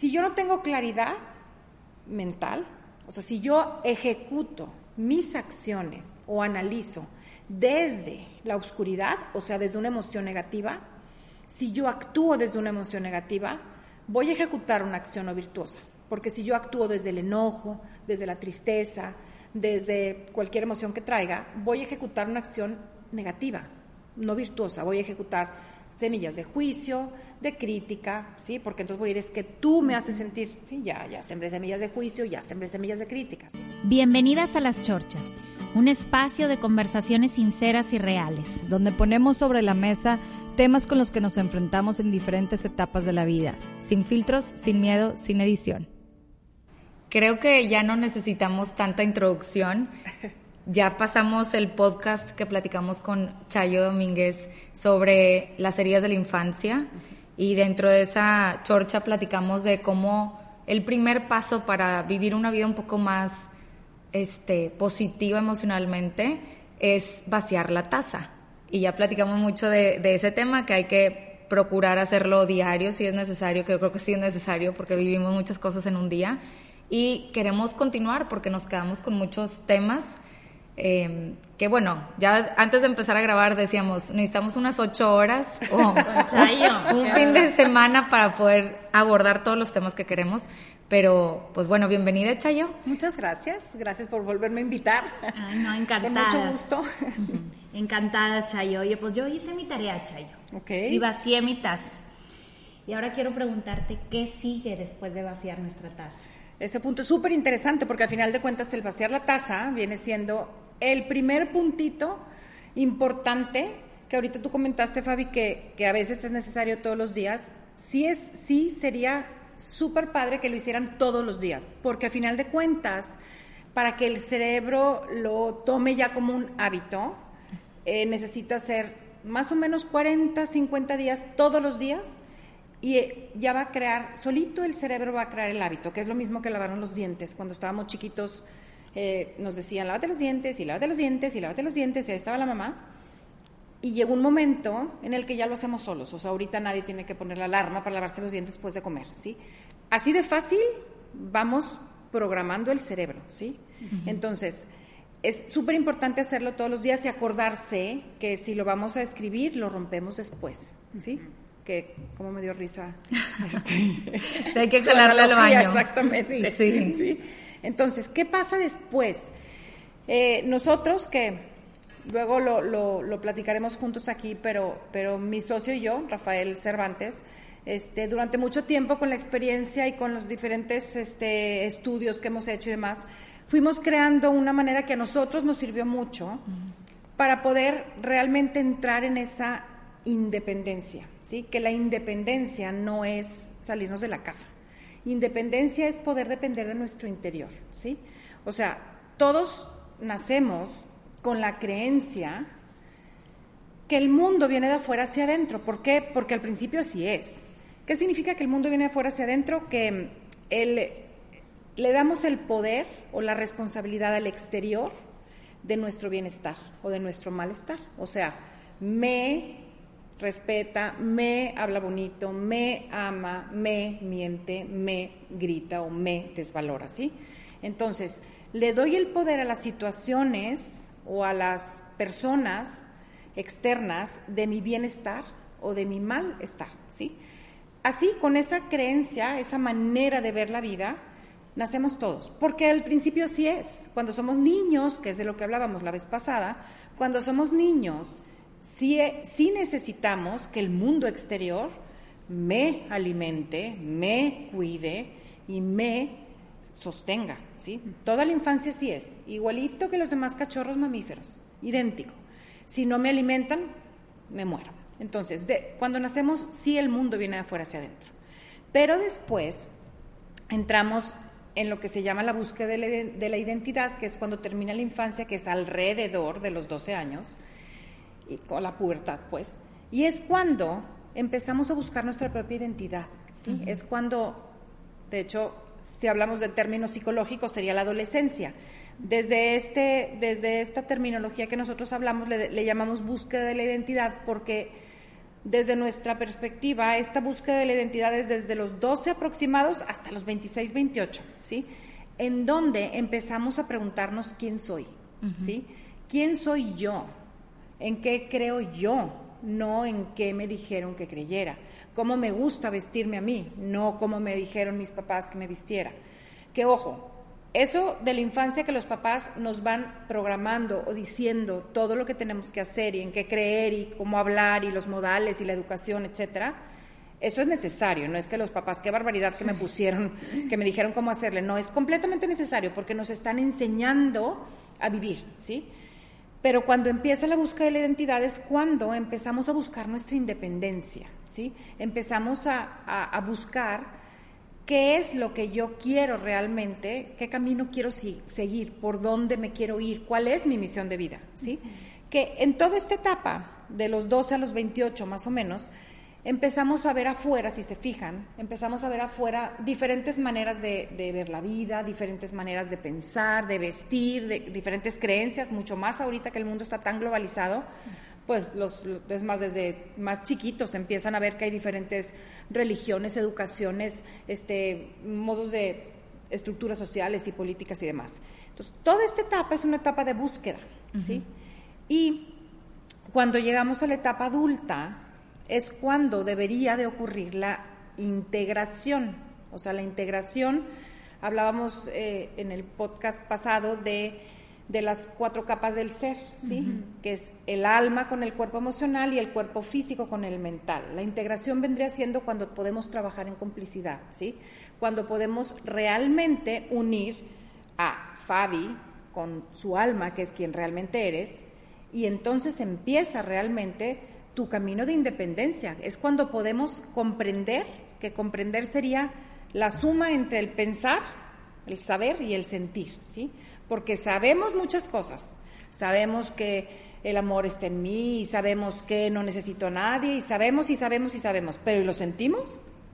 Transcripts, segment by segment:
Si yo no tengo claridad mental, o sea, si yo ejecuto mis acciones o analizo desde la oscuridad, o sea, desde una emoción negativa, si yo actúo desde una emoción negativa, voy a ejecutar una acción no virtuosa. Porque si yo actúo desde el enojo, desde la tristeza, desde cualquier emoción que traiga, voy a ejecutar una acción negativa, no virtuosa. Voy a ejecutar semillas de juicio, de crítica, ¿sí? Porque entonces voy a ir, es que tú me haces sentir, sí, ya, ya sembré semillas de juicio, ya sembré semillas de críticas. Bienvenidas a Las Chorchas, un espacio de conversaciones sinceras y reales. Donde ponemos sobre la mesa temas con los que nos enfrentamos en diferentes etapas de la vida, sin filtros, sin miedo, sin edición. Creo que ya no necesitamos tanta introducción. Ya pasamos el podcast que platicamos con Chayo Domínguez sobre las heridas de la infancia y dentro de esa chorcha platicamos de cómo el primer paso para vivir una vida un poco más este, positiva emocionalmente es vaciar la taza. Y ya platicamos mucho de, de ese tema, que hay que procurar hacerlo diario si es necesario, que yo creo que sí es necesario porque vivimos muchas cosas en un día y queremos continuar porque nos quedamos con muchos temas. Eh, que bueno, ya antes de empezar a grabar decíamos, necesitamos unas ocho horas o un fin de semana para poder abordar todos los temas que queremos. Pero, pues bueno, bienvenida, Chayo. Muchas gracias. Gracias por volverme a invitar. Ay, no, encantada. Con mucho gusto. Encantada, Chayo. Oye, pues yo hice mi tarea, Chayo. Ok. Y vacié mi taza. Y ahora quiero preguntarte, ¿qué sigue después de vaciar nuestra taza? Ese punto es súper interesante porque al final de cuentas el vaciar la taza viene siendo el primer puntito importante que ahorita tú comentaste, Fabi, que, que a veces es necesario todos los días. Sí, es, sí sería súper padre que lo hicieran todos los días, porque al final de cuentas, para que el cerebro lo tome ya como un hábito, eh, necesita hacer más o menos 40, 50 días todos los días y eh, ya va a crear, solito el cerebro va a crear el hábito, que es lo mismo que lavarnos los dientes. Cuando estábamos chiquitos eh, nos decían, lávate los dientes, y lávate los dientes, y lávate los dientes, y ahí estaba la mamá. Y llegó un momento en el que ya lo hacemos solos, o sea, ahorita nadie tiene que poner la alarma para lavarse los dientes después de comer, ¿sí? Así de fácil vamos programando el cerebro, ¿sí? Entonces, es súper importante hacerlo todos los días y acordarse que si lo vamos a escribir, lo rompemos después, ¿sí? que como me dio risa. Este, Hay que jalarle al baño. Exactamente. Sí, sí. Entonces, ¿qué pasa después? Eh, nosotros que luego lo, lo, lo, platicaremos juntos aquí, pero, pero mi socio y yo, Rafael Cervantes, este, durante mucho tiempo con la experiencia y con los diferentes este, estudios que hemos hecho y demás, fuimos creando una manera que a nosotros nos sirvió mucho para poder realmente entrar en esa independencia, ¿sí? Que la independencia no es salirnos de la casa. Independencia es poder depender de nuestro interior, ¿sí? O sea, todos nacemos con la creencia que el mundo viene de afuera hacia adentro. ¿Por qué? Porque al principio así es. ¿Qué significa que el mundo viene de afuera hacia adentro? Que el, le damos el poder o la responsabilidad al exterior de nuestro bienestar o de nuestro malestar. O sea, me respeta, me habla bonito, me ama, me miente, me grita o me desvalora, ¿sí? Entonces, le doy el poder a las situaciones o a las personas externas de mi bienestar o de mi malestar, ¿sí? Así, con esa creencia, esa manera de ver la vida, nacemos todos, porque al principio así es. Cuando somos niños, que es de lo que hablábamos la vez pasada, cuando somos niños, sí, necesitamos que el mundo exterior me alimente, me cuide y me sostenga, ¿sí? Toda la infancia sí es, igualito que los demás cachorros mamíferos, idéntico. Si no me alimentan, me muero. Entonces, cuando nacemos, sí el mundo viene de afuera hacia adentro. Pero después entramos en lo que se llama la búsqueda de la, de la identidad, que es cuando termina la infancia, que es alrededor de los 12 años, y con la pubertad, pues. Y es cuando empezamos a buscar nuestra propia identidad, ¿sí? Es cuando, de hecho, si hablamos de términos psicológicos, sería la adolescencia. Desde, este, desde esta terminología que nosotros hablamos, le, le llamamos búsqueda de la identidad porque desde nuestra perspectiva, esta búsqueda de la identidad es desde los 12 aproximados hasta los 26, 28, ¿sí? En donde empezamos a preguntarnos quién soy, ¿sí? ¿Quién soy yo? ¿En qué creo yo? No en qué me dijeron que creyera. ¿Cómo me gusta vestirme a mí? No cómo me dijeron mis papás que me vistiera. Que ojo, eso de la infancia que los papás nos van programando o diciendo todo lo que tenemos que hacer y en qué creer y cómo hablar y los modales y la educación, etcétera, eso es necesario, no es que los papás, qué barbaridad que me pusieron, que me dijeron cómo hacerle, no, es completamente necesario porque nos están enseñando a vivir, ¿sí? Pero cuando empieza la búsqueda de la identidad es cuando empezamos a buscar nuestra independencia, ¿sí? Empezamos a, a buscar qué es lo que yo quiero realmente, qué camino quiero seguir, por dónde me quiero ir, cuál es mi misión de vida, ¿sí? Que en toda esta etapa, de los 12 a los 28 más o menos, empezamos a ver afuera, si se fijan, empezamos a ver afuera diferentes maneras de, ver la vida, diferentes maneras de pensar, de vestir, de, diferentes creencias, mucho más ahorita que el mundo está tan globalizado pues los, es más desde más chiquitos empiezan a ver que hay diferentes religiones, educaciones, este, modos de estructuras sociales y políticas y demás. Entonces, toda esta etapa es una etapa de búsqueda, ¿sí? Y cuando llegamos a la etapa adulta es cuando debería de ocurrir la integración, o sea, la integración, hablábamos eh, en el podcast pasado de de las cuatro capas del ser, ¿sí? Que es el alma con el cuerpo emocional y el cuerpo físico con el mental. La integración vendría siendo cuando podemos trabajar en complicidad, ¿sí? Cuando podemos realmente unir a Fabi con su alma, que es quien realmente eres, y entonces empieza realmente tu camino de independencia. Es cuando podemos comprender, que comprender sería la suma entre el pensar, el saber y el sentir, ¿sí? porque sabemos muchas cosas. Sabemos que el amor está en mí y sabemos que no necesito a nadie y sabemos y sabemos y sabemos, pero ¿y lo sentimos?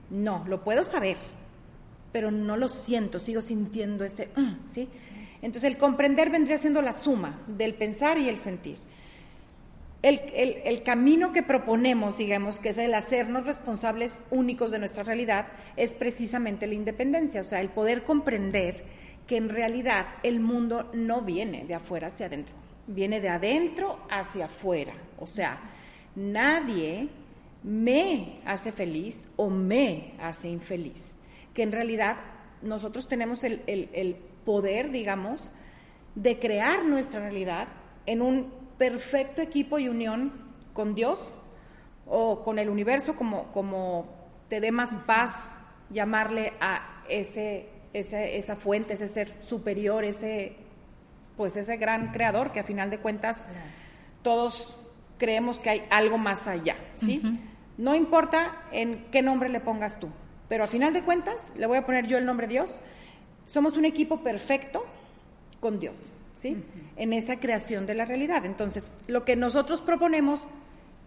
No, lo puedo saber, pero no lo siento, sigo sintiendo ese, uh", ¿sí? Entonces el comprender vendría siendo la suma del pensar y el sentir. El, el, camino que proponemos, digamos, que es el hacernos responsables únicos de nuestra realidad, es precisamente la independencia, o sea, el poder comprender que en realidad el mundo no viene de afuera hacia adentro, viene de adentro hacia afuera. O sea, nadie me hace feliz o me hace infeliz. Que en realidad nosotros tenemos el, poder, digamos, de crear nuestra realidad en un perfecto equipo y unión con Dios o con el universo, como, como te dé más paz llamarle a ese esa fuente, ese ser superior, ese, pues ese gran creador que a final de cuentas todos creemos que hay algo más allá, ¿sí? No importa en qué nombre le pongas tú, pero a final de cuentas le voy a poner yo el nombre de Dios. Somos un equipo perfecto con Dios, ¿sí? En esa creación de la realidad. Entonces, lo que nosotros proponemos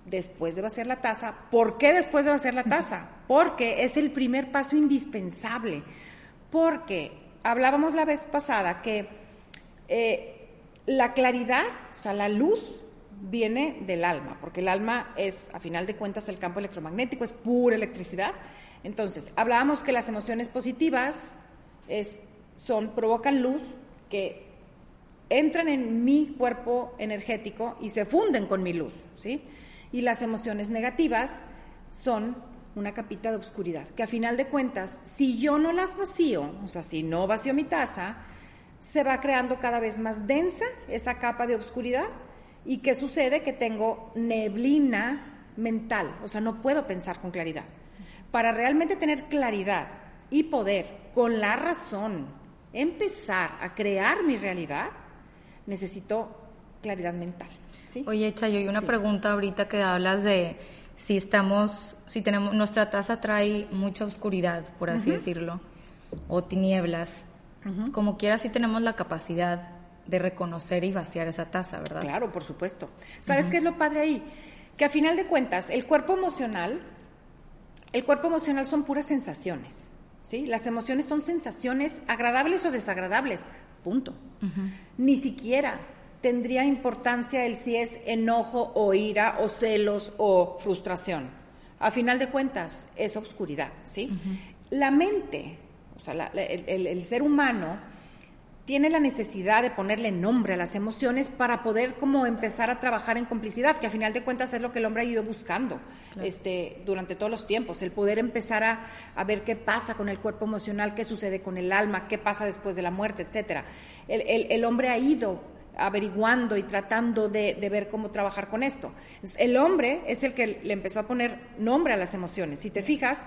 después de vaciar la taza, ¿por qué después de vaciar la taza? Porque es el primer paso indispensable porque hablábamos la vez pasada que eh, la claridad, o sea, la luz viene del alma, porque el alma es, a final de cuentas, el campo electromagnético, es pura electricidad. Entonces, hablábamos que las emociones positivas es, son, provocan luz que entran en mi cuerpo energético y se funden con mi luz, ¿sí? Y las emociones negativas son una capita de oscuridad, que a final de cuentas, si yo no las vacío, o sea, si no vacío mi taza, se va creando cada vez más densa esa capa de oscuridad. ¿Y qué sucede? Que tengo neblina mental, o sea, no puedo pensar con claridad. Para realmente tener claridad y poder, con la razón, empezar a crear mi realidad, necesito claridad mental. ¿sí? Oye, Chayo, y una pregunta ahorita que hablas de si estamos si tenemos, nuestra taza trae mucha oscuridad, por así decirlo, o tinieblas, como quiera sí tenemos la capacidad de reconocer y vaciar esa taza, ¿verdad? Claro, por supuesto. ¿Sabes qué es lo padre ahí? Que a final de cuentas, el cuerpo emocional, el cuerpo emocional son puras sensaciones, ¿sí? Las emociones son sensaciones agradables o desagradables, punto. Ni siquiera tendría importancia el si es enojo o ira o celos o frustración. A final de cuentas, es obscuridad, ¿sí? La mente, o sea, el, ser humano tiene la necesidad de ponerle nombre a las emociones para poder como empezar a trabajar en complicidad, que a final de cuentas es lo que el hombre ha ido buscando este, durante todos los tiempos, el poder empezar a, a, ver qué pasa con el cuerpo emocional, qué sucede con el alma, qué pasa después de la muerte, etcétera. El, el hombre ha ido averiguando y tratando de, ver cómo trabajar con esto. El hombre es el que le empezó a poner nombre a las emociones. Si te fijas,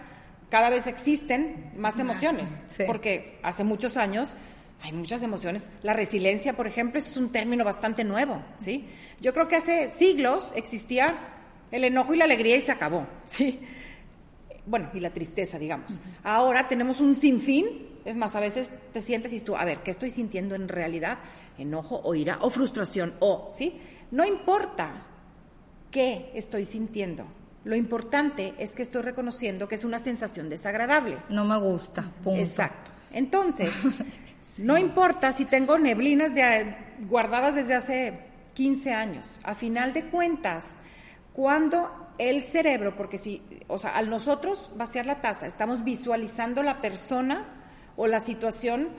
cada vez existen más emociones, porque hace muchos años hay muchas emociones. La resiliencia, por ejemplo, es un término bastante nuevo, ¿sí? Yo creo que hace siglos existía el enojo y la alegría y se acabó, ¿sí? Bueno, y la tristeza, digamos. Ahora tenemos un sinfín, es más, a veces te sientes y tú, a ver, ¿qué estoy sintiendo en realidad? enojo o ira o frustración o, ¿sí? No importa qué estoy sintiendo. Lo importante es que estoy reconociendo que es una sensación desagradable. No me gusta. Punto. Exacto. Entonces, no importa si tengo neblinas de, guardadas desde hace 15 años. A final de cuentas, cuando el cerebro, porque si, o sea, al nosotros vaciar la taza, estamos visualizando la persona o la situación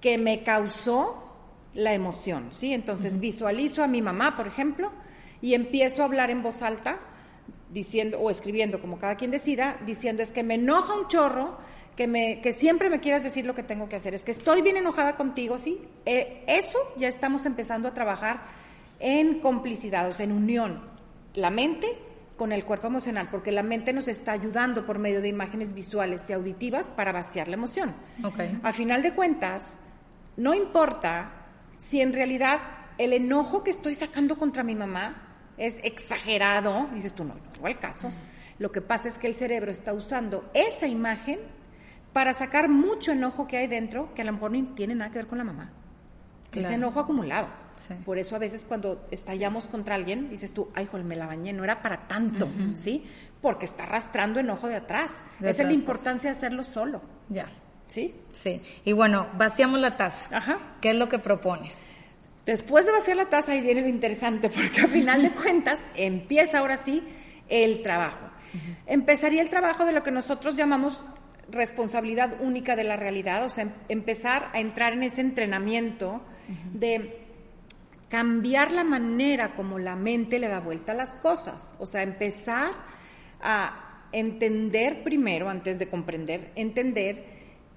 que me causó la emoción, ¿sí? Entonces visualizo a mi mamá, por ejemplo, y empiezo a hablar en voz alta, diciendo, o escribiendo, como cada quien decida, diciendo es que me enoja un chorro, que, me, que siempre me quieras decir lo que tengo que hacer, es que estoy bien enojada contigo, ¿sí? Eh, eso ya estamos empezando a trabajar en complicidad, o sea, en unión, la mente con el cuerpo emocional, porque la mente nos está ayudando por medio de imágenes visuales y auditivas para vaciar la emoción. Okay. A final de cuentas, no importa si en realidad el enojo que estoy sacando contra mi mamá es exagerado, dices tú, no, no al caso. Lo que pasa es que el cerebro está usando esa imagen para sacar mucho enojo que hay dentro, que a lo mejor no tiene nada que ver con la mamá. Ese enojo acumulado. Por eso a veces cuando estallamos contra alguien, dices tú, ay, joder, me la bañé, no era para tanto, ¿sí? Porque está arrastrando enojo de atrás. Esa es la importancia de hacerlo solo. Ya. ¿Sí? Sí. Y bueno, vaciamos la taza. Ajá. ¿Qué es lo que propones? Después de vaciar la taza, ahí viene lo interesante, porque a final de cuentas empieza ahora sí el trabajo. Empezaría el trabajo de lo que nosotros llamamos responsabilidad única de la realidad, o sea, em, empezar a entrar en ese entrenamiento de cambiar la manera como la mente le da vuelta a las cosas, o sea, empezar a entender primero, antes de comprender, entender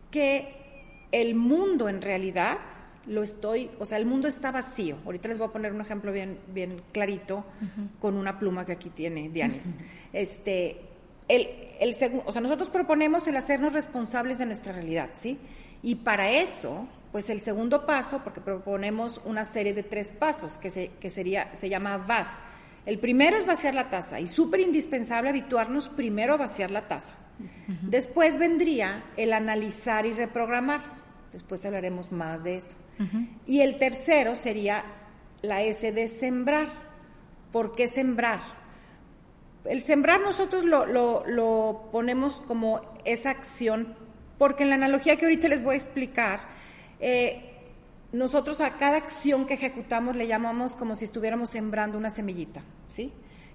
que el mundo en realidad lo estoy, o sea, el mundo está vacío. Ahorita les voy a poner un ejemplo bien, bien clarito con una pluma que aquí tiene Dianis. Este, el, el o sea, nosotros proponemos el hacernos responsables de nuestra realidad, ¿sí? Y para eso, pues el segundo paso, porque proponemos una serie de tres pasos que, se, que sería, se llama VAS. El primero es vaciar la taza y súper indispensable habituarnos primero a vaciar la taza. Después vendría el analizar y reprogramar. Después hablaremos más de eso. Y el tercero sería la S de sembrar. ¿Por qué sembrar? El sembrar nosotros lo, lo, ponemos como esa acción, porque en la analogía que ahorita les voy a explicar, eh, nosotros a cada acción que ejecutamos le llamamos como si estuviéramos sembrando una semillita, ¿sí?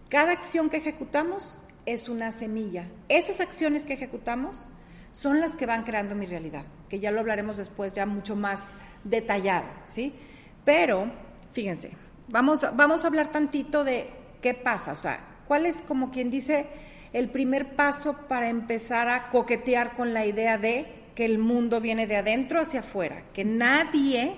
Cada acción que ejecutamos es una semilla. Esas acciones que ejecutamos son las que van creando mi realidad, que ya lo hablaremos después ya mucho más detallado, ¿sí? Pero, fíjense, vamos, vamos a hablar tantito de qué pasa, o sea, cuál es como quien dice el primer paso para empezar a coquetear con la idea de que el mundo viene de adentro hacia afuera, que nadie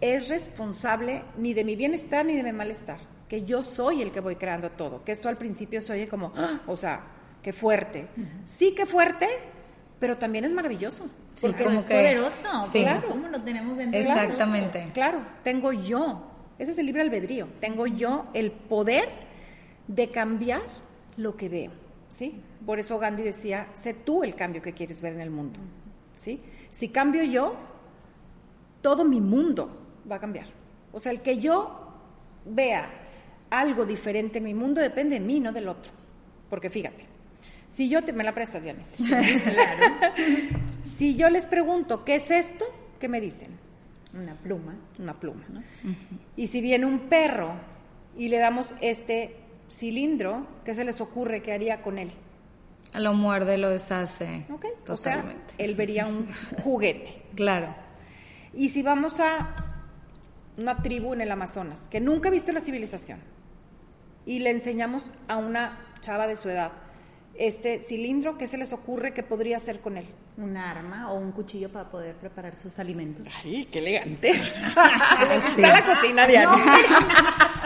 es responsable ni de mi bienestar ni de mi malestar que yo soy el que voy creando todo, que esto al principio se oye como, ¡ah! o sea, qué fuerte. Sí, qué fuerte, pero también es maravilloso. porque es poderoso, claro. ¿cómo lo tenemos dentro Exactamente. Claro, tengo yo, ese es el libre albedrío, tengo yo el poder de cambiar lo que veo, ¿sí? Por eso Gandhi decía, sé tú el cambio que quieres ver en el mundo, ¿sí? Si cambio yo, todo mi mundo va a cambiar. O sea, el que yo vea algo diferente en mi mundo depende de mí, no del otro. Porque fíjate, si yo te, me la prestas, Janes. si yo les pregunto, ¿qué es esto? ¿Qué me dicen? Una pluma. Una pluma. Y si viene un perro y le damos este cilindro, ¿qué se les ocurre que haría con él? Lo muerde, lo deshace. Ok, o sea, él vería un juguete. Claro. Y si vamos a una tribu en el Amazonas que nunca ha visto la civilización y le enseñamos a una chava de su edad este cilindro, ¿qué se les ocurre que podría hacer con él? Un arma o un cuchillo para poder preparar sus alimentos. ¡Ay, qué elegante! Está la cocina, Diana.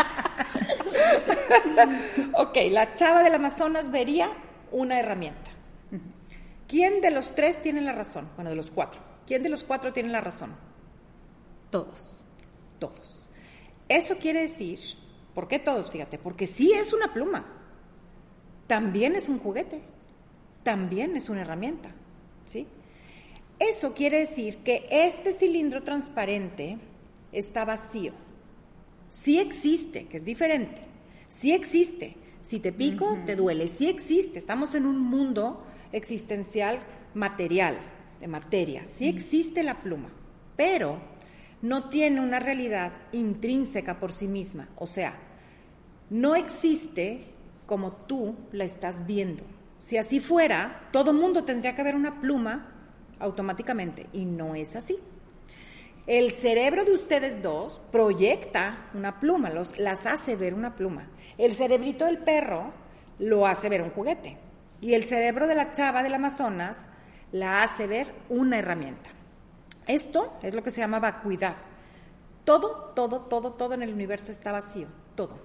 ok, la chava del Amazonas vería una herramienta. ¿Quién de los tres tiene la razón? Bueno, de los cuatro. ¿Quién de los cuatro tiene la razón? Todos. Todos. Eso quiere decir, ¿por qué todos? Fíjate, porque sí es una pluma, también es un juguete, también es una herramienta, ¿sí? Eso quiere decir que este cilindro transparente está vacío. Sí existe, que es diferente. Sí existe. Si te pico, te duele. Sí existe. Estamos en un mundo existencial material, de materia. Sí existe la pluma, pero no tiene una realidad intrínseca por sí misma. O sea, no existe como tú la estás viendo. Si así fuera, todo mundo tendría que ver una pluma automáticamente y no es así. El cerebro de ustedes dos proyecta una pluma, los, las hace ver una pluma. El cerebrito del perro lo hace ver un juguete. Y el cerebro de la chava del Amazonas la hace ver una herramienta. Esto es lo que se llama vacuidad. Todo, todo, todo, todo en el universo está vacío, todo.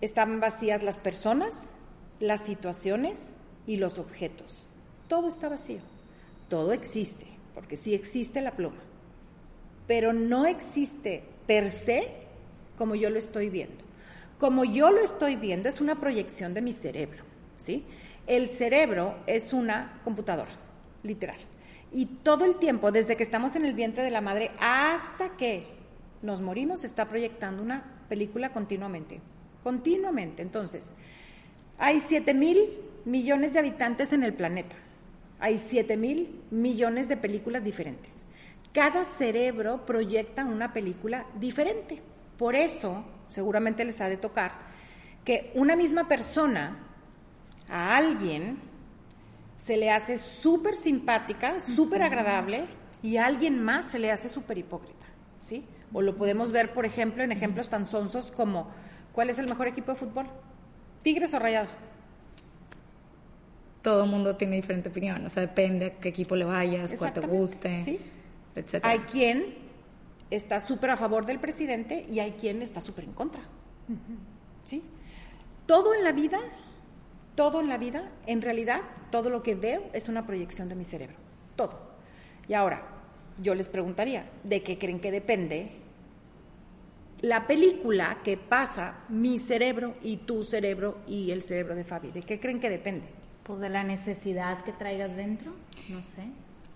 Están vacías las personas, las situaciones y los objetos. Todo está vacío. Todo existe, porque sí existe la pluma. Pero no existe per se como yo lo estoy viendo. Como yo lo estoy viendo es una proyección de mi cerebro, ¿sí? El cerebro es una computadora, literal. Y todo el tiempo, desde que estamos en el vientre de la madre hasta que nos morimos, está proyectando una película continuamente. Continuamente. Entonces, hay 7 mil millones de habitantes en el planeta. Hay 7 mil millones de películas diferentes. Cada cerebro proyecta una película diferente. Por eso, seguramente les ha de tocar que una misma persona a alguien se le hace súper simpática, súper agradable, y a alguien más se le hace súper hipócrita, ¿sí? O lo podemos ver, por ejemplo, en ejemplos tan sonsos como, ¿cuál es el mejor equipo de fútbol? ¿Tigres o Rayados? Todo el mundo tiene diferente opinión, o sea, depende a qué equipo le vayas, cuál te guste, ¿sí? etc. Hay quien está súper a favor del presidente y hay quien está súper en contra, ¿sí? Todo en la vida todo en la vida, en realidad, todo lo que veo es una proyección de mi cerebro. Todo. Y ahora, yo les preguntaría, ¿de qué creen que depende la película que pasa mi cerebro y tu cerebro y el cerebro de Fabi? ¿De qué creen que depende? Pues de la necesidad que traigas dentro, no sé.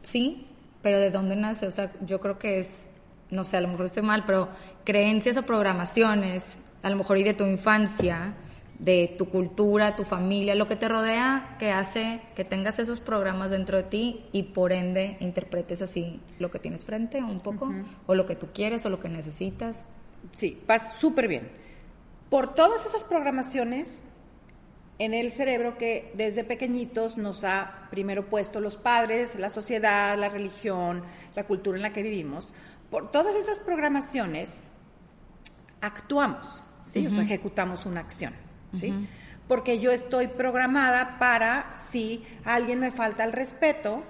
Sí, pero ¿de dónde nace? O sea, yo creo que es, no sé, a lo mejor estoy mal, pero creencias o programaciones, a lo mejor y de tu infancia, de tu cultura, tu familia, lo que te rodea, que hace que tengas esos programas dentro de ti y por ende interpretes así lo que tienes frente un poco, o lo que tú quieres o lo que necesitas. Sí, vas súper bien. Por todas esas programaciones en el cerebro que desde pequeñitos nos ha primero puesto los padres, la sociedad, la religión, la cultura en la que vivimos, por todas esas programaciones actuamos, ¿sí? O sea, ejecutamos una acción. ¿sí? Porque yo estoy programada para, si alguien me falta el respeto,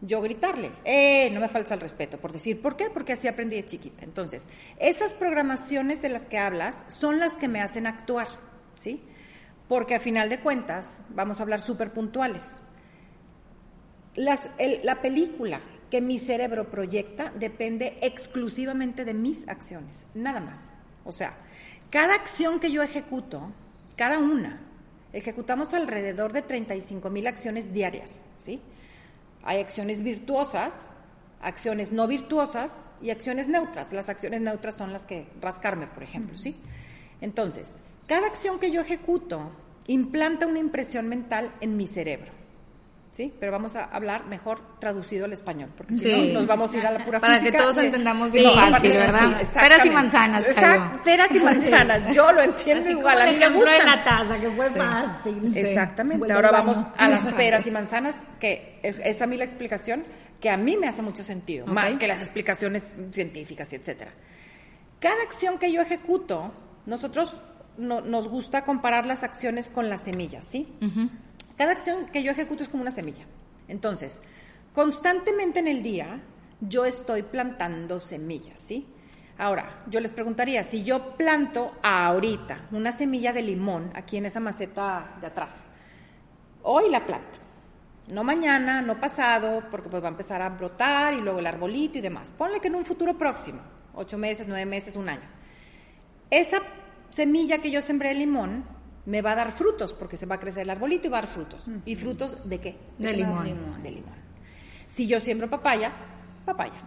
yo gritarle, eh, no me falta el respeto, por decir, ¿por qué? Porque así aprendí de chiquita. Entonces, esas programaciones de las que hablas son las que me hacen actuar, ¿sí? Porque a final de cuentas, vamos a hablar súper puntuales. la película que mi cerebro proyecta depende exclusivamente de mis acciones, nada más. O sea, cada acción que yo ejecuto cada una. Ejecutamos alrededor de 35 mil acciones diarias, ¿sí? Hay acciones virtuosas, acciones no virtuosas y acciones neutras. Las acciones neutras son las que rascarme, por ejemplo, ¿sí? Entonces, cada acción que yo ejecuto implanta una impresión mental en mi cerebro, ¿sí? Pero vamos a hablar mejor traducido al español, porque si Sí. no nos vamos a ir a la pura Para física. que todos Sí. entendamos bien No, fácil, aparte- ¿verdad? sí, Peras y manzanas. Exacto, peras y manzanas, yo lo entiendo Así igual, como a mí me de gusta. la taza, que fue fácil. Exactamente. Ahora vamos a las peras y manzanas, que es, es a mí la explicación que a mí me hace mucho sentido, más que las explicaciones científicas, y etcétera. Cada acción que yo ejecuto, nosotros no- nos gusta comparar las acciones con las semillas, ¿sí? Cada acción que yo ejecuto es como una semilla. Entonces, constantemente en el día yo estoy plantando semillas, ¿sí? Ahora, yo les preguntaría, si yo planto ahorita una semilla de limón aquí en esa maceta de atrás, hoy la planto, no mañana, no pasado, porque pues va a empezar a brotar y luego el arbolito y demás. Ponle que en un futuro próximo, ocho meses, nueve meses, un año. Esa semilla que yo sembré de limón me va a dar frutos, porque se va a crecer el arbolito y va a dar frutos. ¿Y frutos de qué? De limón. dar? De limón. Si yo siembro papaya, papaya.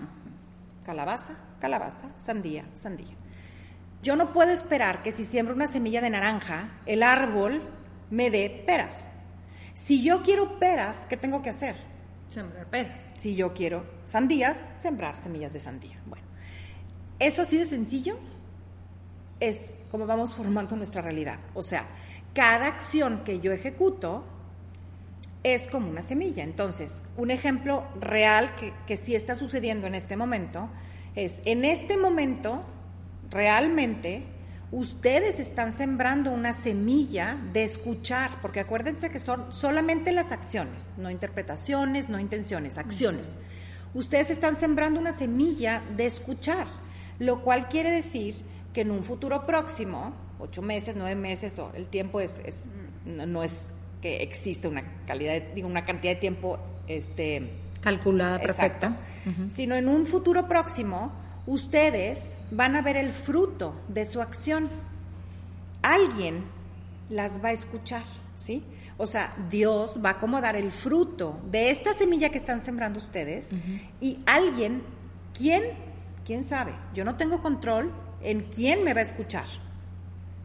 Calabaza, calabaza, sandía, sandía. Yo no puedo esperar que si siembro una semilla de naranja, el árbol me dé peras. Si yo quiero peras, ¿qué tengo que hacer? Sembrar peras. Si yo quiero sandías, sembrar semillas de sandía. Bueno, eso así de sencillo es como vamos formando nuestra realidad. O sea, cada acción que yo ejecuto es como una semilla. Entonces, un ejemplo real que, que sí está sucediendo en este momento es, en este momento, realmente, ustedes están sembrando una semilla de escuchar, porque acuérdense que son solamente las acciones, no interpretaciones, no intenciones, acciones. Ustedes están sembrando una semilla de escuchar, lo cual quiere decir que en un futuro próximo, ocho meses, nueve meses, o el tiempo es, es- no, no es que existe una calidad, de- digo, una cantidad de tiempo, este, Calculada, perfecta. Exacto. Sino en un futuro próximo, ustedes van a ver el fruto de su acción. Alguien las va a escuchar, ¿sí? O sea, Dios va a acomodar el fruto de esta semilla que están sembrando ustedes y alguien, ¿quién? ¿Quién sabe? Yo no tengo control en quién me va a escuchar.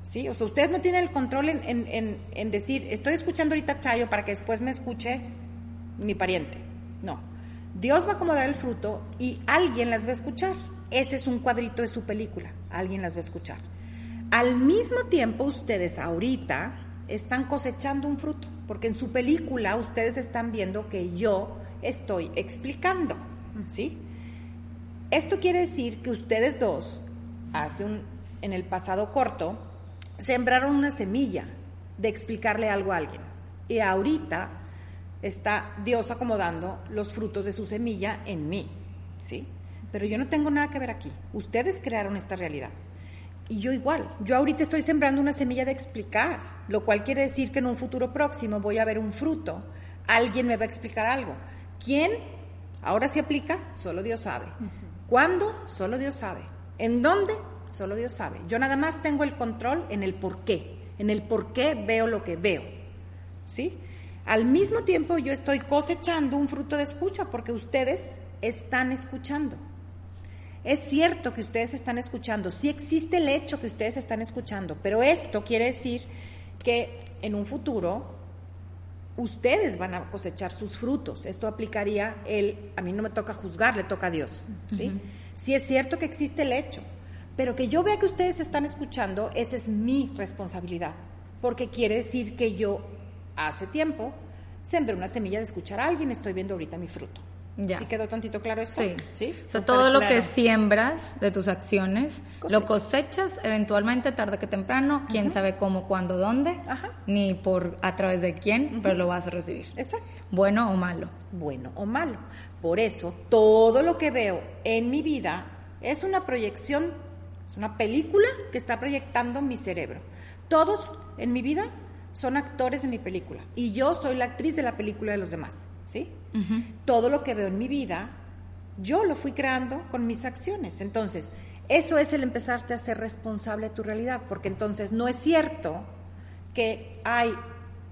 ¿Sí? O sea, ustedes no tienen el control en, en- en- decir, estoy escuchando ahorita Chayo para que después me escuche mi pariente. No. Dios va a acomodar el fruto y alguien las va a escuchar. Ese es un cuadrito de su película. Alguien las va a escuchar. Al mismo tiempo, ustedes ahorita están cosechando un fruto, porque en su película ustedes están viendo que yo estoy explicando. ¿Sí? Esto quiere decir que ustedes dos, hace en el pasado corto, sembraron una semilla de explicarle algo a alguien. Y ahorita está Dios acomodando los frutos de su semilla en mí, ¿sí? Pero yo no tengo nada que ver aquí. Ustedes crearon esta realidad. Y yo igual, yo ahorita estoy sembrando una semilla de explicar, lo cual quiere decir que en un futuro próximo voy a ver un fruto, alguien me va a explicar algo. ¿Quién? Ahora sí aplica, solo Dios sabe. ¿Cuándo? Solo Dios sabe. ¿En dónde? Solo Dios sabe. Yo nada más tengo el control en el por qué, en el por qué veo lo que veo. ¿Sí? Al mismo tiempo yo estoy cosechando un fruto de escucha porque ustedes están escuchando. Es cierto que ustedes están escuchando, sí existe el hecho que ustedes están escuchando, pero esto quiere decir que en un futuro ustedes van a cosechar sus frutos. Esto aplicaría el, a mí no me toca juzgar, le toca a Dios, ¿sí? Sí es cierto que existe el hecho, pero que yo vea que ustedes están escuchando, esa es mi responsabilidad, porque quiere decir que yo hace tiempo sembré una semilla de escuchar a alguien, estoy viendo ahorita mi fruto. Ya. ¿Sí quedó tantito claro esto? Sí. ¿Sí? O sea, Súper todo lo claro. que siembras de tus acciones, lo Cosechas. eventualmente, tarde que temprano, quién sabe cómo, cuándo, dónde, Ajá. ni por a través de quién, pero lo vas a recibir. Exacto. Bueno o malo. bueno o malo. Por eso, todo lo que veo en mi vida es una proyección, es una película que está proyectando mi cerebro. Todos en mi vida son actores en mi película y yo soy la actriz de la película de los demás, ¿sí? Todo lo que veo en mi vida, yo lo fui creando con mis acciones. Entonces, eso es el empezarte a ser responsable de tu realidad, porque entonces no es cierto que, ay,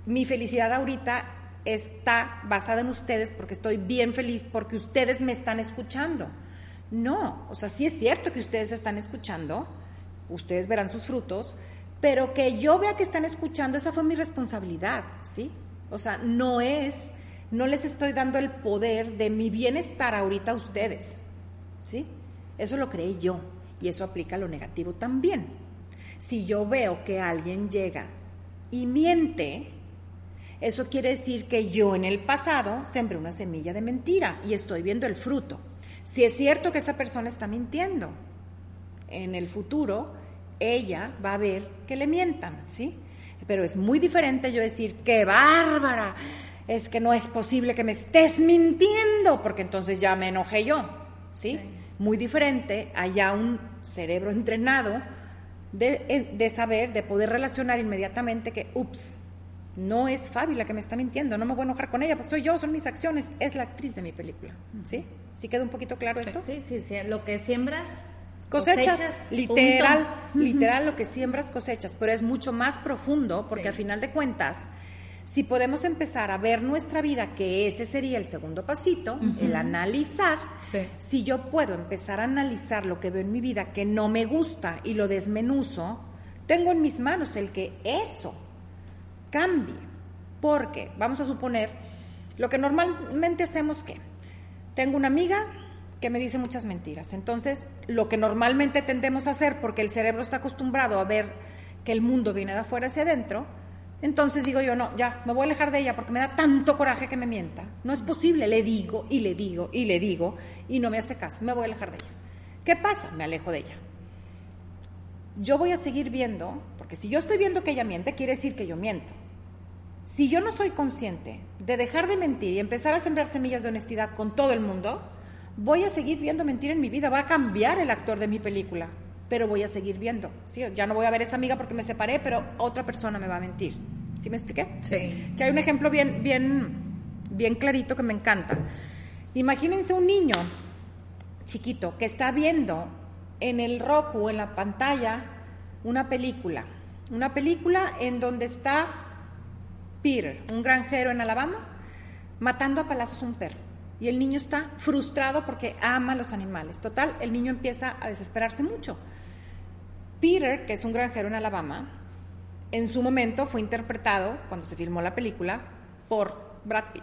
mi felicidad ahorita está basada en ustedes porque estoy bien feliz, porque ustedes me están escuchando. No, o sea, sí es cierto que ustedes están escuchando, ustedes verán sus frutos, pero que yo vea que están escuchando, esa fue mi responsabilidad, ¿sí? O sea, no es no les estoy dando el poder de mi bienestar ahorita a ustedes. ¿Sí? Eso lo creé yo y eso aplica a lo negativo también. Si yo veo que alguien llega y miente, eso quiere decir que yo en el pasado sembré una semilla de mentira y estoy viendo el fruto. Si es cierto que esa persona está mintiendo, en el futuro ella va a ver que le mientan, ¿sí? Pero es muy diferente yo decir, qué bárbara, es que no es posible que me estés mintiendo, porque entonces ya me enojé yo, ¿sí? Muy diferente, allá un cerebro entrenado de, eh, de, saber, de poder relacionar inmediatamente que, ups, no es Fabi la que me está mintiendo, no me voy a enojar con ella porque soy yo, son mis acciones, es la actriz de mi película, ¿sí? ¿Sí queda un poquito claro esto? Sí, sí, sí, lo que siembras Cosechas, literal, literal lo que siembras cosechas, pero es mucho más profundo porque al final de cuentas, si podemos empezar a ver nuestra vida, que ese sería el segundo pasito, el analizar, si yo puedo empezar a analizar lo que veo en mi vida que no me gusta y lo desmenuzo, tengo en mis manos el que eso cambie. Porque, vamos a suponer, lo que normalmente hacemos que, tengo una amiga que me dice muchas mentiras. Entonces, lo que normalmente tendemos a hacer, porque el cerebro está acostumbrado a ver que el mundo viene de afuera hacia adentro, entonces digo yo, no, ya, me voy a alejar de ella porque me da tanto coraje que me mienta. No es posible, le digo y le digo y le digo y no me hace caso, me voy a alejar de ella. ¿Qué pasa? Me alejo de ella. Yo voy a seguir viendo, porque si yo estoy viendo que ella miente, quiere decir que yo miento. Si yo no soy consciente de dejar de mentir y empezar a sembrar semillas de honestidad con todo el mundo, voy a seguir viendo mentira en mi vida, va a cambiar el actor de mi película, pero voy a seguir viendo. ¿sí? Ya no voy a ver a esa amiga porque me separé, pero otra persona me va a mentir. ¿Sí me expliqué? Sí. Que hay un ejemplo bien, bien, bien clarito que me encanta. Imagínense un niño chiquito que está viendo en el Roku, en la pantalla, una película. Una película en donde está Peter, un granjero en Alabama, matando a palazos a un perro y el niño está frustrado porque ama a los animales. Total, el niño empieza a desesperarse mucho. Peter, que es un granjero en Alabama, en su momento fue interpretado, cuando se filmó la película, por Brad Pitt.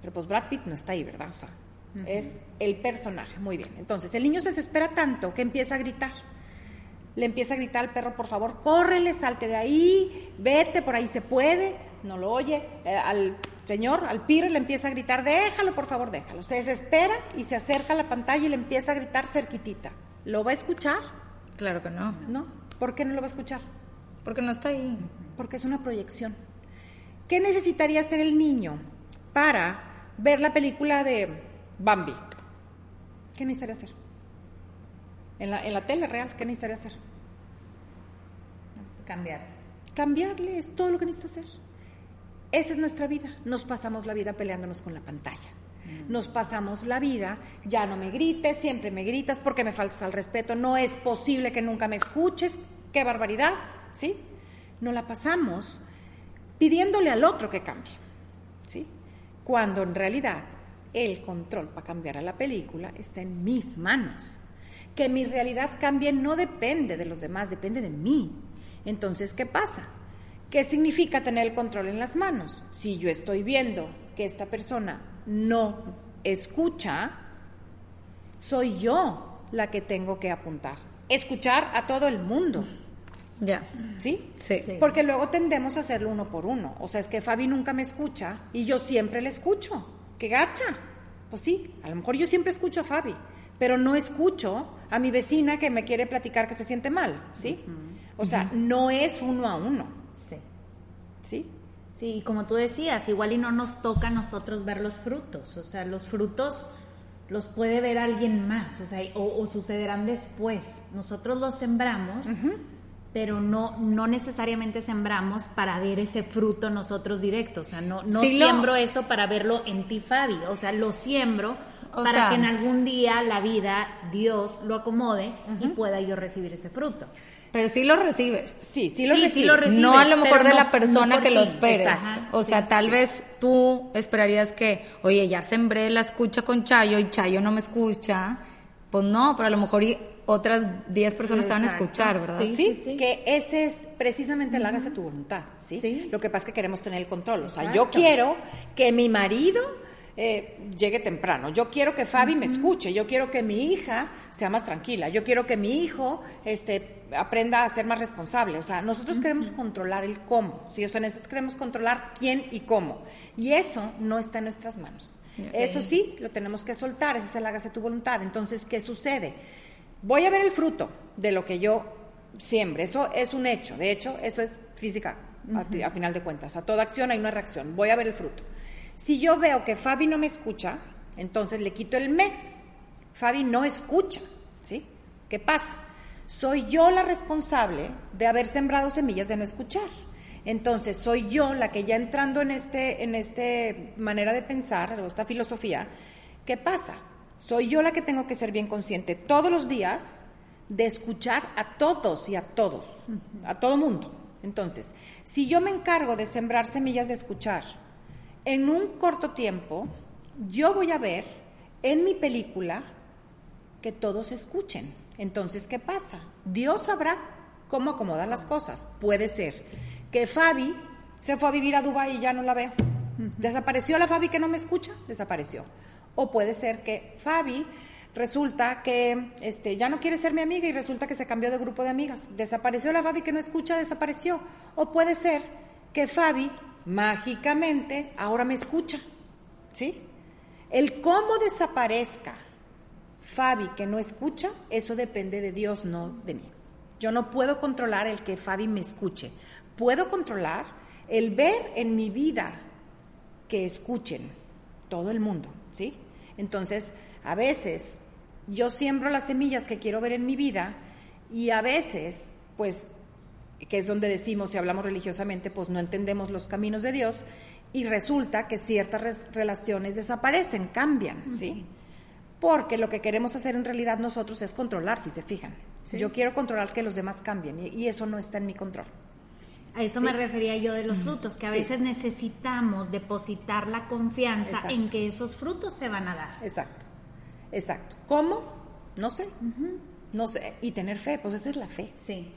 Pero pues Brad Pitt no está ahí, ¿verdad? O sea, es el personaje, muy bien. Entonces, el niño se desespera tanto que empieza a gritar. Le empieza a gritar al perro, por favor, córrele, salte de ahí, vete, por ahí se puede. No lo oye. Eh, al señor, al Peter, le empieza a gritar, déjalo, por favor, déjalo. Se desespera y se acerca a la pantalla y le empieza a gritar cerquitita. ¿Lo va a escuchar? Claro que no. No. ¿Por qué no lo va a escuchar? Porque no está ahí. Porque es una proyección. ¿Qué necesitaría hacer el niño para ver la película de Bambi? ¿Qué necesitaría hacer? En la, en la tele real, ¿qué necesitaría hacer? Cambiar. Cambiarle es todo lo que necesita hacer. Esa es nuestra vida. Nos pasamos la vida peleándonos con la pantalla. Nos pasamos la vida, ya no me grites, siempre me gritas porque me faltas al respeto, no es posible que nunca me escuches, qué barbaridad, ¿sí? No la pasamos pidiéndole al otro que cambie, ¿sí? Cuando en realidad el control para cambiar a la película está en mis manos. Que mi realidad cambie no depende de los demás, depende de mí. Entonces, ¿qué pasa? ¿Qué significa tener el control en las manos? Si yo estoy viendo que esta persona no escucha, soy yo la que tengo que apuntar. Escuchar a todo el mundo. Ya. ¿Sí? Sí. Porque luego tendemos a hacerlo uno por uno. O sea, es que Fabi nunca me escucha y yo siempre le escucho. ¡Qué gacha! Pues sí, a lo mejor yo siempre escucho a Fabi, pero no escucho a mi vecina que me quiere platicar que se siente mal, ¿sí? O sea, no es uno a uno. ¿Sí? Sí, y como tú decías, igual y no nos toca a nosotros ver los frutos, o sea, los frutos los puede ver alguien más, o sea, o, sucederán después. Nosotros los sembramos, pero no, no necesariamente sembramos para ver ese fruto nosotros directo, o sea, no, no siembro eso para verlo en ti, Fabi, o sea, lo siembro para que en algún día la vida, Dios lo acomode y pueda yo recibir ese fruto. Pero sí lo recibes. Sí, sí lo, recibes. No a lo mejor de la persona que lo esperes. o sea, tal vez tú esperarías que, oye, ya sembré la escucha con Chayo y Chayo no me escucha. Pues no, pero a lo mejor otras 10 personas te van a escuchar, ¿verdad? ¿Sí? Sí, sí. que ese es precisamente el hágase tu voluntad, ¿sí? Sí. Lo que pasa es que queremos tener el control. O sea, Exacto. yo quiero que mi marido eh, llegue temprano, yo quiero que Fabi me escuche, yo quiero que mi hija sea más tranquila, yo quiero que mi hijo este, aprenda a ser más responsable. O sea, nosotros queremos controlar el cómo, ¿sí? O sea, nosotros queremos controlar quién y cómo. Y eso no está en nuestras manos. Eso sí, lo tenemos que soltar, ese es el hágase tu voluntad. Entonces, ¿qué sucede? Voy a ver el fruto de lo que yo siembre. Eso es un hecho. De hecho, eso es física, a, a final de cuentas. A toda acción hay una reacción. Voy a ver el fruto. Si yo veo que Fabi no me escucha, entonces le quito el me. Fabi no escucha, ¿sí? ¿Qué pasa? Soy yo la responsable de haber sembrado semillas de no escuchar. Entonces, soy yo la que ya entrando en este en este manera de pensar, esta filosofía, ¿qué pasa? Soy yo la que tengo que ser bien consciente todos los días de escuchar a todos y a todos, a todo mundo. Entonces, si yo me encargo de sembrar semillas de escuchar, en un corto tiempo, yo voy a ver en mi película que todos escuchen. Entonces, ¿qué pasa? Dios sabrá cómo acomodar las cosas. Puede ser que Fabi se fue a vivir a Dubái y ya no la veo. Desapareció la Fabi que no me escucha, desapareció. O puede ser que Fabi resulta que este, ya no quiere ser mi amiga y resulta que se cambió de grupo de amigas. Desapareció la Fabi que no escucha, desapareció. O puede ser que Fabi mágicamente ahora me escucha. ¿Sí? El cómo desaparezca Fabi que no escucha, eso depende de Dios, no de mí. Yo no puedo controlar el que Fabi me escuche. Puedo controlar el ver en mi vida que escuchen todo el mundo, ¿sí? Entonces, a veces yo siembro las semillas que quiero ver en mi vida y a veces, pues, que es donde decimos, si hablamos religiosamente, pues no entendemos los caminos de Dios y resulta que ciertas res- relaciones desaparecen, cambian, ¿sí? Porque lo que queremos hacer en realidad nosotros es controlar, si se fijan. Sí. Yo quiero controlar que los demás cambien y, y eso no está en mi control. A eso Sí. me refería yo de los frutos, que a Sí. veces necesitamos depositar la confianza Exacto. en que esos frutos se van a dar. Exacto, exacto. ¿Cómo? No sé. No sé. Y tener fe, pues esa es la fe. Sí.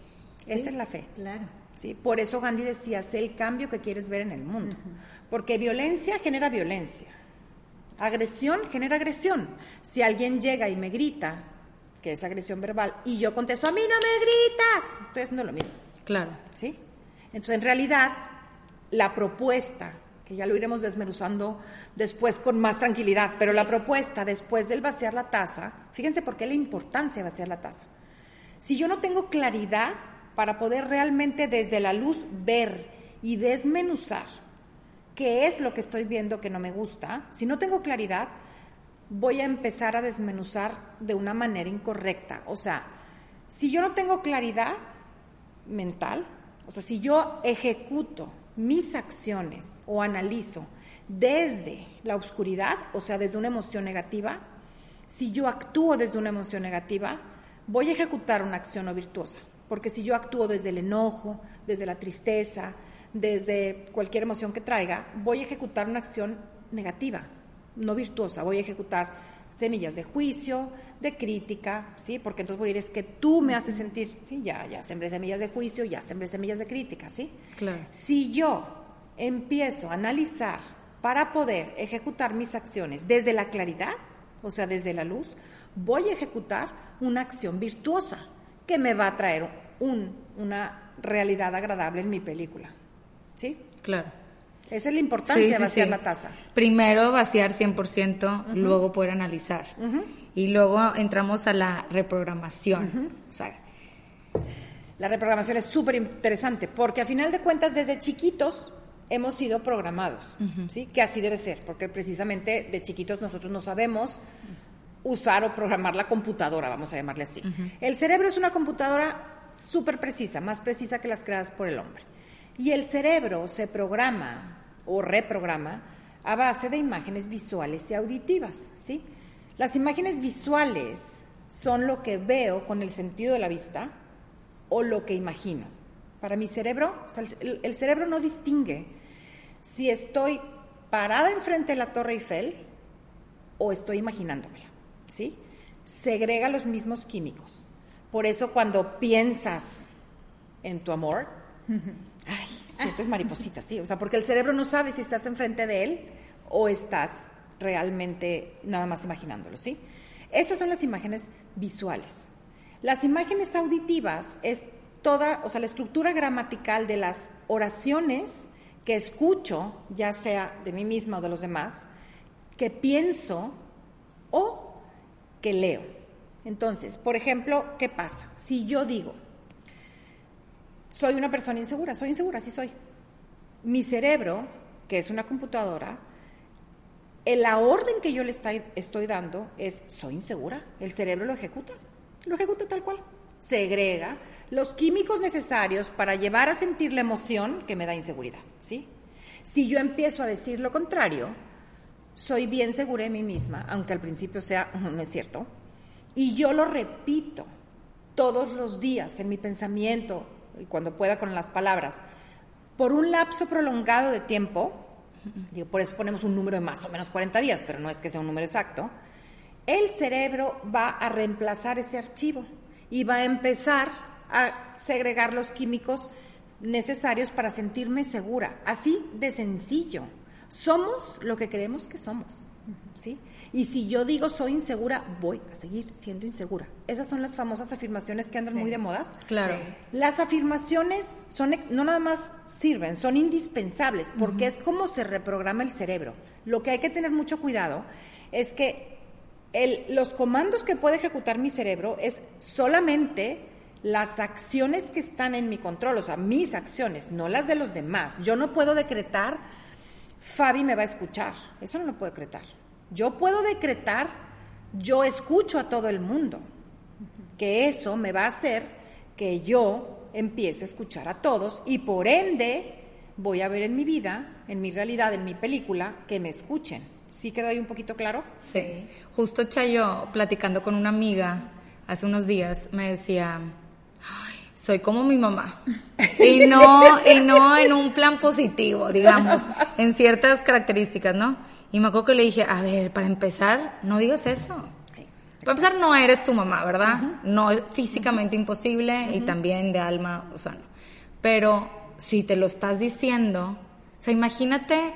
Esa es la fe. Claro. ¿sí? Por eso Gandhi decía, sé el cambio que quieres ver en el mundo. Porque violencia genera violencia. Agresión genera agresión. Si alguien llega y me grita, que es agresión verbal, y yo contesto, a mí no me gritas, estoy haciendo lo mismo. Claro. ¿sí? Entonces, en realidad, la propuesta, que ya lo iremos desmenuzando después con más tranquilidad, pero la propuesta después del vaciar la taza, fíjense por qué la importancia de vaciar la taza. Si yo no tengo claridad para poder realmente desde la luz ver y desmenuzar qué es lo que estoy viendo que no me gusta, si no tengo claridad, voy a empezar a desmenuzar de una manera incorrecta. O sea, si yo no tengo claridad mental, o sea, si yo ejecuto mis acciones o analizo desde la oscuridad, o sea, desde una emoción negativa, si yo actúo desde una emoción negativa, voy a ejecutar una acción no virtuosa. Porque si yo actúo desde el enojo, desde la tristeza, desde cualquier emoción que traiga, voy a ejecutar una acción negativa, no virtuosa. Voy a ejecutar semillas de juicio, de crítica, ¿sí? Porque entonces voy a ir, es que tú me haces sentir, ¿sí? Ya, ya sembré semillas de juicio, ya sembré semillas de crítica, ¿sí? Claro. Si yo empiezo a analizar para poder ejecutar mis acciones desde la claridad, o sea, desde la luz, voy a ejecutar una acción virtuosa que me va a traer un- una realidad agradable en mi película. ¿Sí? Claro. Esa es la importancia Sí, de sí, vaciar sí. la taza. Primero vaciar 100%, luego poder analizar. Y luego entramos a la reprogramación. O sea, la reprogramación es súper interesante porque a final de cuentas desde chiquitos hemos sido programados, ¿sí? Que así debe ser, porque precisamente de chiquitos nosotros no sabemos usar o programar la computadora, vamos a llamarle así. El cerebro es una computadora súper precisa, más precisa que las creadas por el hombre. Y el cerebro se programa o reprograma a base de imágenes visuales y auditivas, ¿sí? Las imágenes visuales son lo que veo con el sentido de la vista o lo que imagino. Para mi cerebro, el, el cerebro no distingue si estoy parada enfrente de la Torre Eiffel o estoy imaginándomela, ¿sí? Segrega los mismos químicos. Por eso cuando piensas en tu amor, ay, sientes maripositas, sí. O sea, porque el cerebro no sabe si estás enfrente de él o estás realmente nada más imaginándolo, ¿sí? Esas son las imágenes visuales. Las imágenes auditivas es toda, o sea, la estructura gramatical de las oraciones que escucho, ya sea de mí misma o de los demás, que pienso o que leo. Entonces, por ejemplo, ¿qué pasa? Si yo digo, soy una persona insegura, soy insegura, sí soy. Mi cerebro, que es una computadora, la orden que yo le estoy dando es, soy insegura. El cerebro lo ejecuta, lo ejecuta tal cual. Segrega los químicos necesarios para llevar a sentir la emoción que me da inseguridad, ¿sí? Si yo empiezo a decir lo contrario, soy bien segura de mí misma, aunque al principio sea, no es cierto, y yo lo repito todos los días en mi pensamiento y cuando pueda con las palabras, por un lapso prolongado de tiempo, por eso ponemos un número de más o menos 40 días, pero no es que sea un número exacto, el cerebro va a reemplazar ese archivo y va a empezar a segregar los químicos necesarios para sentirme segura, así de sencillo. Somos lo que creemos que somos, ¿sí? Y si yo digo soy insegura, voy a seguir siendo insegura. Esas son las famosas afirmaciones que andan muy de modas. Claro. Las afirmaciones son no nada más sirven, son indispensables porque es como se reprograma el cerebro. Lo que hay que tener mucho cuidado es que el, los comandos que puede ejecutar mi cerebro es solamente las acciones que están en mi control, o sea, mis acciones, no las de los demás. Yo no puedo decretar, Fabi me va a escuchar. Eso no lo puedo decretar. Yo puedo decretar, yo escucho a todo el mundo, que eso me va a hacer que yo empiece a escuchar a todos y por ende voy a ver en mi vida, en mi realidad, en mi película, que me escuchen. ¿Sí quedó ahí un poquito claro? Sí. Justo Chayo, platicando con una amiga hace unos días, me decía, soy como mi mamá. Y no, y no en un plan positivo, digamos, en ciertas características, ¿no? Y me acuerdo que le dije, a ver, para empezar, no digas eso. Para empezar, no eres tu mamá, ¿verdad? No es físicamente imposible y también de alma, o sea, Pero si te lo estás diciendo, o sea, imagínate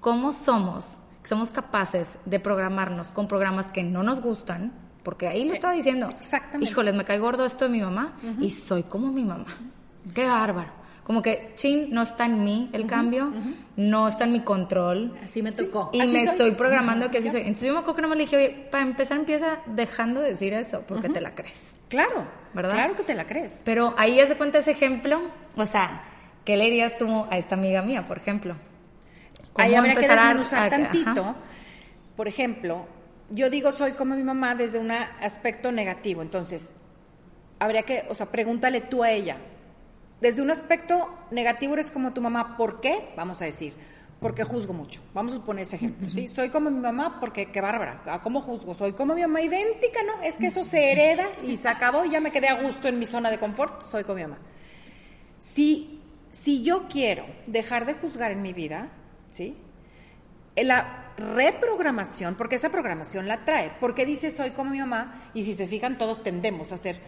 cómo somos, somos capaces de programarnos con programas que no nos gustan, porque ahí lo estaba diciendo. Exactamente. Híjoles, me cae gordo esto de mi mamá y soy como mi mamá. Qué bárbaro como que, chin, no está en mí el cambio, no está en mi control. Así me tocó. Y me estoy programando que así soy. Entonces yo me acuerdo que no me le dije, oye, para empezar empieza dejando de decir eso, porque te la crees. Claro, ¿verdad? Claro que te la crees. Pero ahí es de cuenta ese ejemplo, o sea, ¿qué le dirías tú a esta amiga mía, por ejemplo? Ahí habría que desmenuzar tantito. Por ejemplo, yo digo soy como mi mamá desde un aspecto negativo, entonces habría que, o sea, pregúntale tú a ella, desde un aspecto negativo eres como tu mamá. ¿Por qué? Vamos a decir, porque juzgo mucho. Vamos a poner ese ejemplo, ¿sí? Soy como mi mamá porque, qué bárbara, ¿cómo juzgo? Soy como mi mamá idéntica, ¿no? Es que eso se hereda y se acabó y ya me quedé a gusto en mi zona de confort, soy como mi mamá. Si, si yo quiero dejar de juzgar en mi vida, ¿sí? La reprogramación, porque esa programación la trae, porque dice soy como mi mamá y si se fijan todos tendemos a ser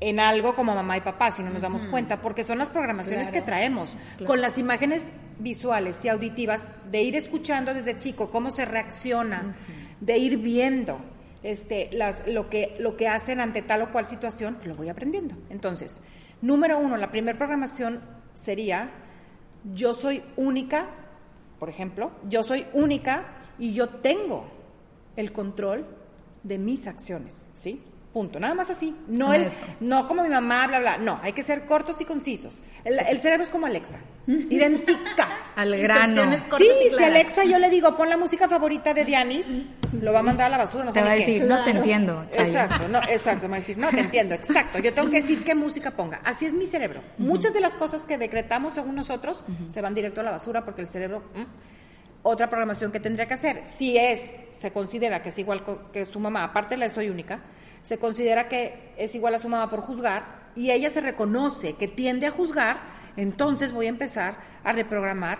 en algo como mamá y papá, si no nos damos cuenta, porque son las programaciones que traemos, con las imágenes visuales y auditivas, de ir escuchando desde chico cómo se reacciona, de ir viendo este, las, lo, que, lo que hacen ante tal o cual situación, lo voy aprendiendo. Entonces, número uno, la primera programación sería, yo soy única, por ejemplo, yo soy única y yo tengo el control de mis acciones, ¿sí? Punto. Nada más así. No, el, no como mi mamá, bla, bla. No, hay que ser cortos y concisos. El, cerebro es como Alexa. Idéntica. Al grano. Sí, si Alexa yo le digo, pon la música favorita de Dianis, lo va a mandar a la basura. No te va a decir, no te entiendo. Exacto, no, exacto. Me va a decir, no te entiendo. Exacto. Yo tengo que decir qué música ponga. Así es mi cerebro. Muchas de las cosas que decretamos según nosotros se van directo a la basura porque el cerebro otra programación que tendría que hacer. Si es, se considera que es igual que su mamá, aparte la soy única, se considera que es igual a su mamá por juzgar y ella se reconoce que tiende a juzgar, entonces voy a empezar a reprogramar,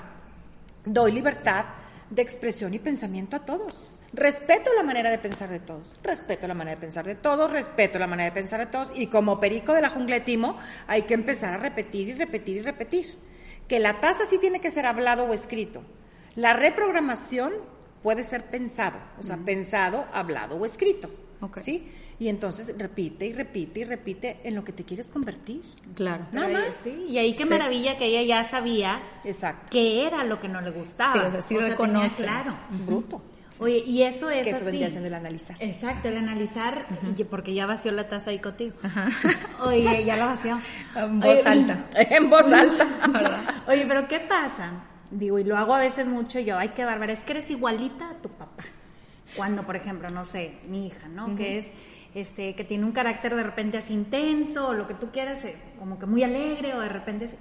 doy libertad de expresión y pensamiento a todos. Respeto la manera de pensar de todos, respeto la manera de pensar de todos, respeto la manera de pensar de todos y como perico de la jungla de Timo hay que empezar a repetir y repetir y repetir. Que la tasa sí tiene que ser hablado o escrito. La reprogramación puede ser pensado, o sea, pensado, hablado o escrito. ¿Sí? Y entonces repite y repite y repite en lo que te quieres convertir. Claro. Nada más. Sí, y ahí qué maravilla que ella ya sabía Exacto. qué era lo que no le gustaba. Sí, o sea, sí reconoce. claro. Bruto. Oye, y eso es Que eso así. vendría siendo el analizar. Exacto, el analizar, porque ya vació la taza ahí contigo. Oye, ya la vació. En Oye, voz alta. en voz alta. Oye, pero ¿qué pasa? Digo, y lo hago a veces mucho yo, ay, qué bárbara, es que eres igualita a tu papá. Cuando, por ejemplo, no sé, mi hija, ¿no? Que es, este, que tiene un carácter de repente así intenso, o lo que tú quieras, eh, como que muy alegre, o de repente es-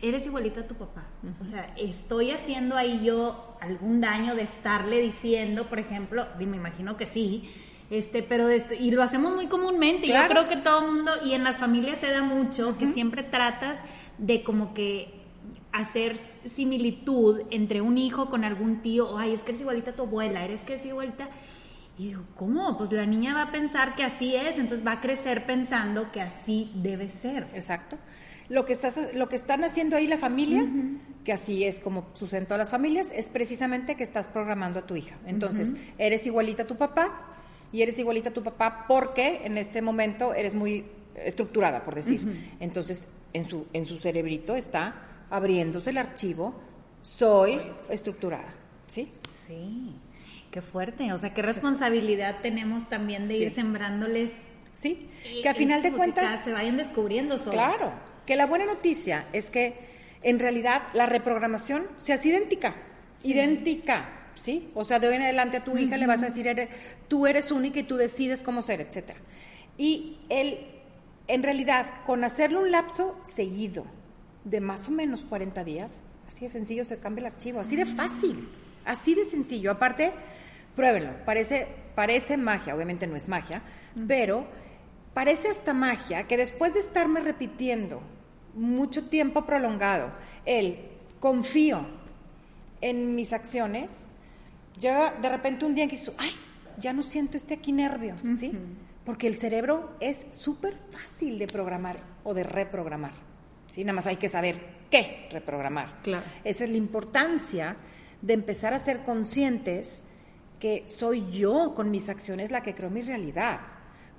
eres igualita a tu papá. O sea, estoy haciendo ahí yo algún daño de estarle diciendo, por ejemplo, y me imagino que sí, este, pero este- y lo hacemos muy comúnmente. y Yo creo que todo el mundo, y en las familias se da mucho, que siempre tratas de como que hacer similitud entre un hijo con algún tío, o, ay, es que eres igualita a tu abuela, eres que es igualita. Y digo, ¿cómo? Pues la niña va a pensar que así es, entonces va a crecer pensando que así debe ser. Exacto. Lo que, estás, lo que están haciendo ahí la familia, que así es como sucede en todas las familias, es precisamente que estás programando a tu hija. Entonces, eres igualita a tu papá y eres igualita a tu papá porque en este momento eres muy estructurada, por decir. Entonces, en su, en su cerebrito está abriéndose el archivo, soy estructurada. ¿Sí? Sí, qué fuerte. O sea, qué responsabilidad tenemos también de Sí. ir sembrándoles. Sí. Que al final de cuentas... se vayan descubriendo solos. Claro, que la buena noticia es que en realidad la reprogramación se hace idéntica, idéntica, ¿sí? O sea, de hoy en adelante a tu hija le vas a decir, eres, tú eres única y tú decides cómo ser, etcétera. Y él, en realidad, con hacerle un lapso seguido de más o menos 40 días, así de sencillo se cambia el archivo, así de fácil, así de sencillo. Aparte, pruébenlo, parece, parece magia, obviamente no es magia, pero parece hasta magia que después de estarme repitiendo mucho tiempo prolongado, el confío en mis acciones, llega de repente un día en que dices, ay, ya no siento este aquí nervio, ¿sí? Porque el cerebro es súper fácil de programar o de reprogramar, ¿sí? Nada más hay que saber qué reprogramar. Claro. Esa es la importancia de empezar a ser conscientes que soy yo con mis acciones la que creo mi realidad.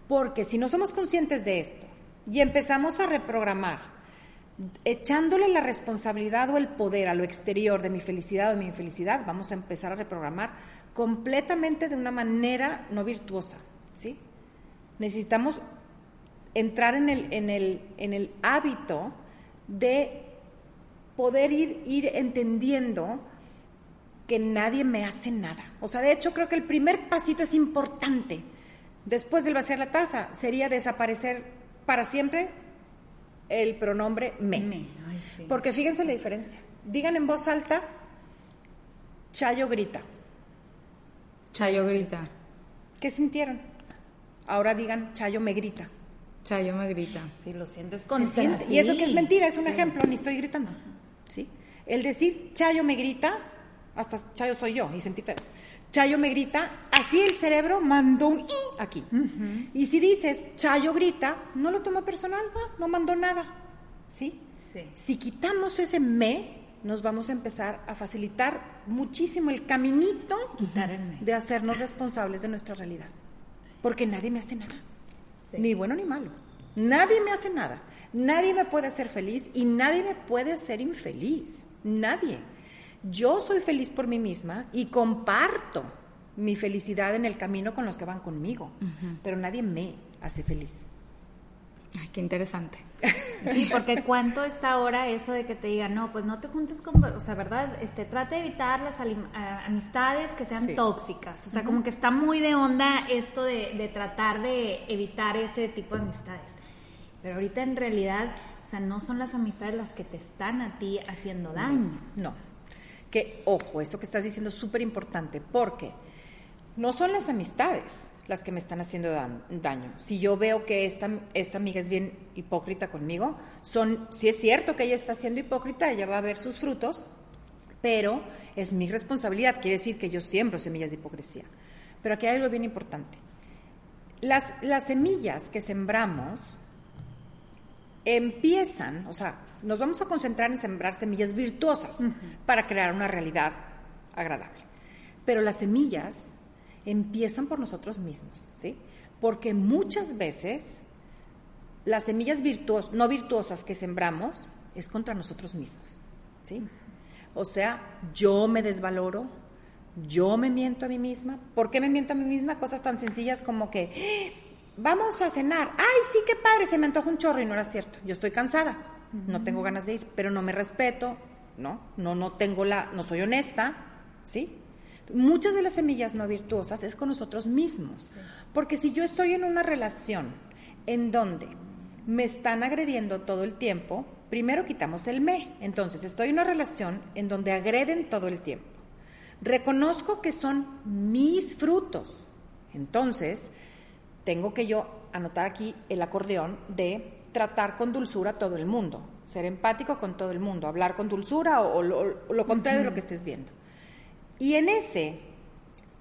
Porque si no somos conscientes de esto y empezamos a reprogramar, echándole la responsabilidad o el poder a lo exterior de mi felicidad o de mi infelicidad, vamos a empezar a reprogramar completamente de una manera no virtuosa, ¿sí? Necesitamos entrar en el, en el, en el hábito de poder ir, ir entendiendo que nadie me hace nada. O sea, de hecho creo que el primer pasito es importante. Después del vaciar la taza sería desaparecer para siempre el pronombre me. Me, ay, sí. Porque fíjense la diferencia. Digan en voz alta, Chayo grita. Chayo grita. ¿Qué sintieron? Ahora digan, Chayo me grita. Chayo me grita. Si lo sientes Se con siente. Y eso que es mentira, es un ejemplo, ni estoy gritando. ¿Sí? El decir Chayo me grita, hasta Chayo soy yo, y sentí feo. Chayo me grita, así el cerebro mandó un i aquí. Y si dices Chayo grita, no lo toma personal, va, no mandó nada. ¿Sí? Sí. Si quitamos ese me, nos vamos a empezar a facilitar muchísimo el caminito Quitar el me. de hacernos responsables de nuestra realidad. Porque nadie me hace nada. Sí. Ni bueno ni malo. Nadie me hace nada. Nadie me puede hacer feliz y nadie me puede hacer infeliz. Nadie. Yo soy feliz por mí misma y comparto mi felicidad en el camino con los que van conmigo. Pero nadie me hace feliz. Ay, qué interesante. Sí, porque cuánto está ahora eso de que te digan, no, pues no te juntes con, o sea, ¿verdad? Este, trata de evitar las a- amistades que sean Sí. tóxicas. O sea, como que está muy de onda esto de, de tratar de evitar ese tipo de amistades. Pero ahorita en realidad, o sea, no son las amistades las que te están a ti haciendo daño. No. Que, ojo, esto que estás diciendo es súper importante, porque no son las amistades las que me están haciendo daño. Si yo veo que esta, esta amiga es bien hipócrita conmigo, son, si es cierto que ella está siendo hipócrita, ella va a ver sus frutos, pero es mi responsabilidad, quiere decir que yo siembro semillas de hipocresía. Pero aquí hay algo bien importante. Las, las semillas que sembramos empiezan, o sea, nos vamos a concentrar en sembrar semillas virtuosas para crear una realidad agradable. Pero las semillas empiezan por nosotros mismos, ¿sí? Porque muchas veces las semillas virtuos, no virtuosas que sembramos es contra nosotros mismos, ¿sí? O sea, yo me desvaloro, yo me miento a mí misma. ¿Por qué me miento a mí misma? Cosas tan sencillas como que, ¡Ah! vamos a cenar. Ay, sí, qué padre, se me antoja un chorro y no era cierto. Yo estoy cansada, no tengo ganas de ir, pero no me respeto, ¿no? No, no tengo la, no soy honesta, ¿sí? Muchas de las semillas no virtuosas es con nosotros mismos. Porque si yo estoy en una relación en donde me están agrediendo todo el tiempo, primero quitamos el me. Entonces, estoy en una relación en donde agreden todo el tiempo. Reconozco que son mis frutos. Entonces, tengo que yo anotar aquí el acordeón de tratar con dulzura a todo el mundo, ser empático con todo el mundo, hablar con dulzura o, lo, contrario de lo que estés viendo. Y en ese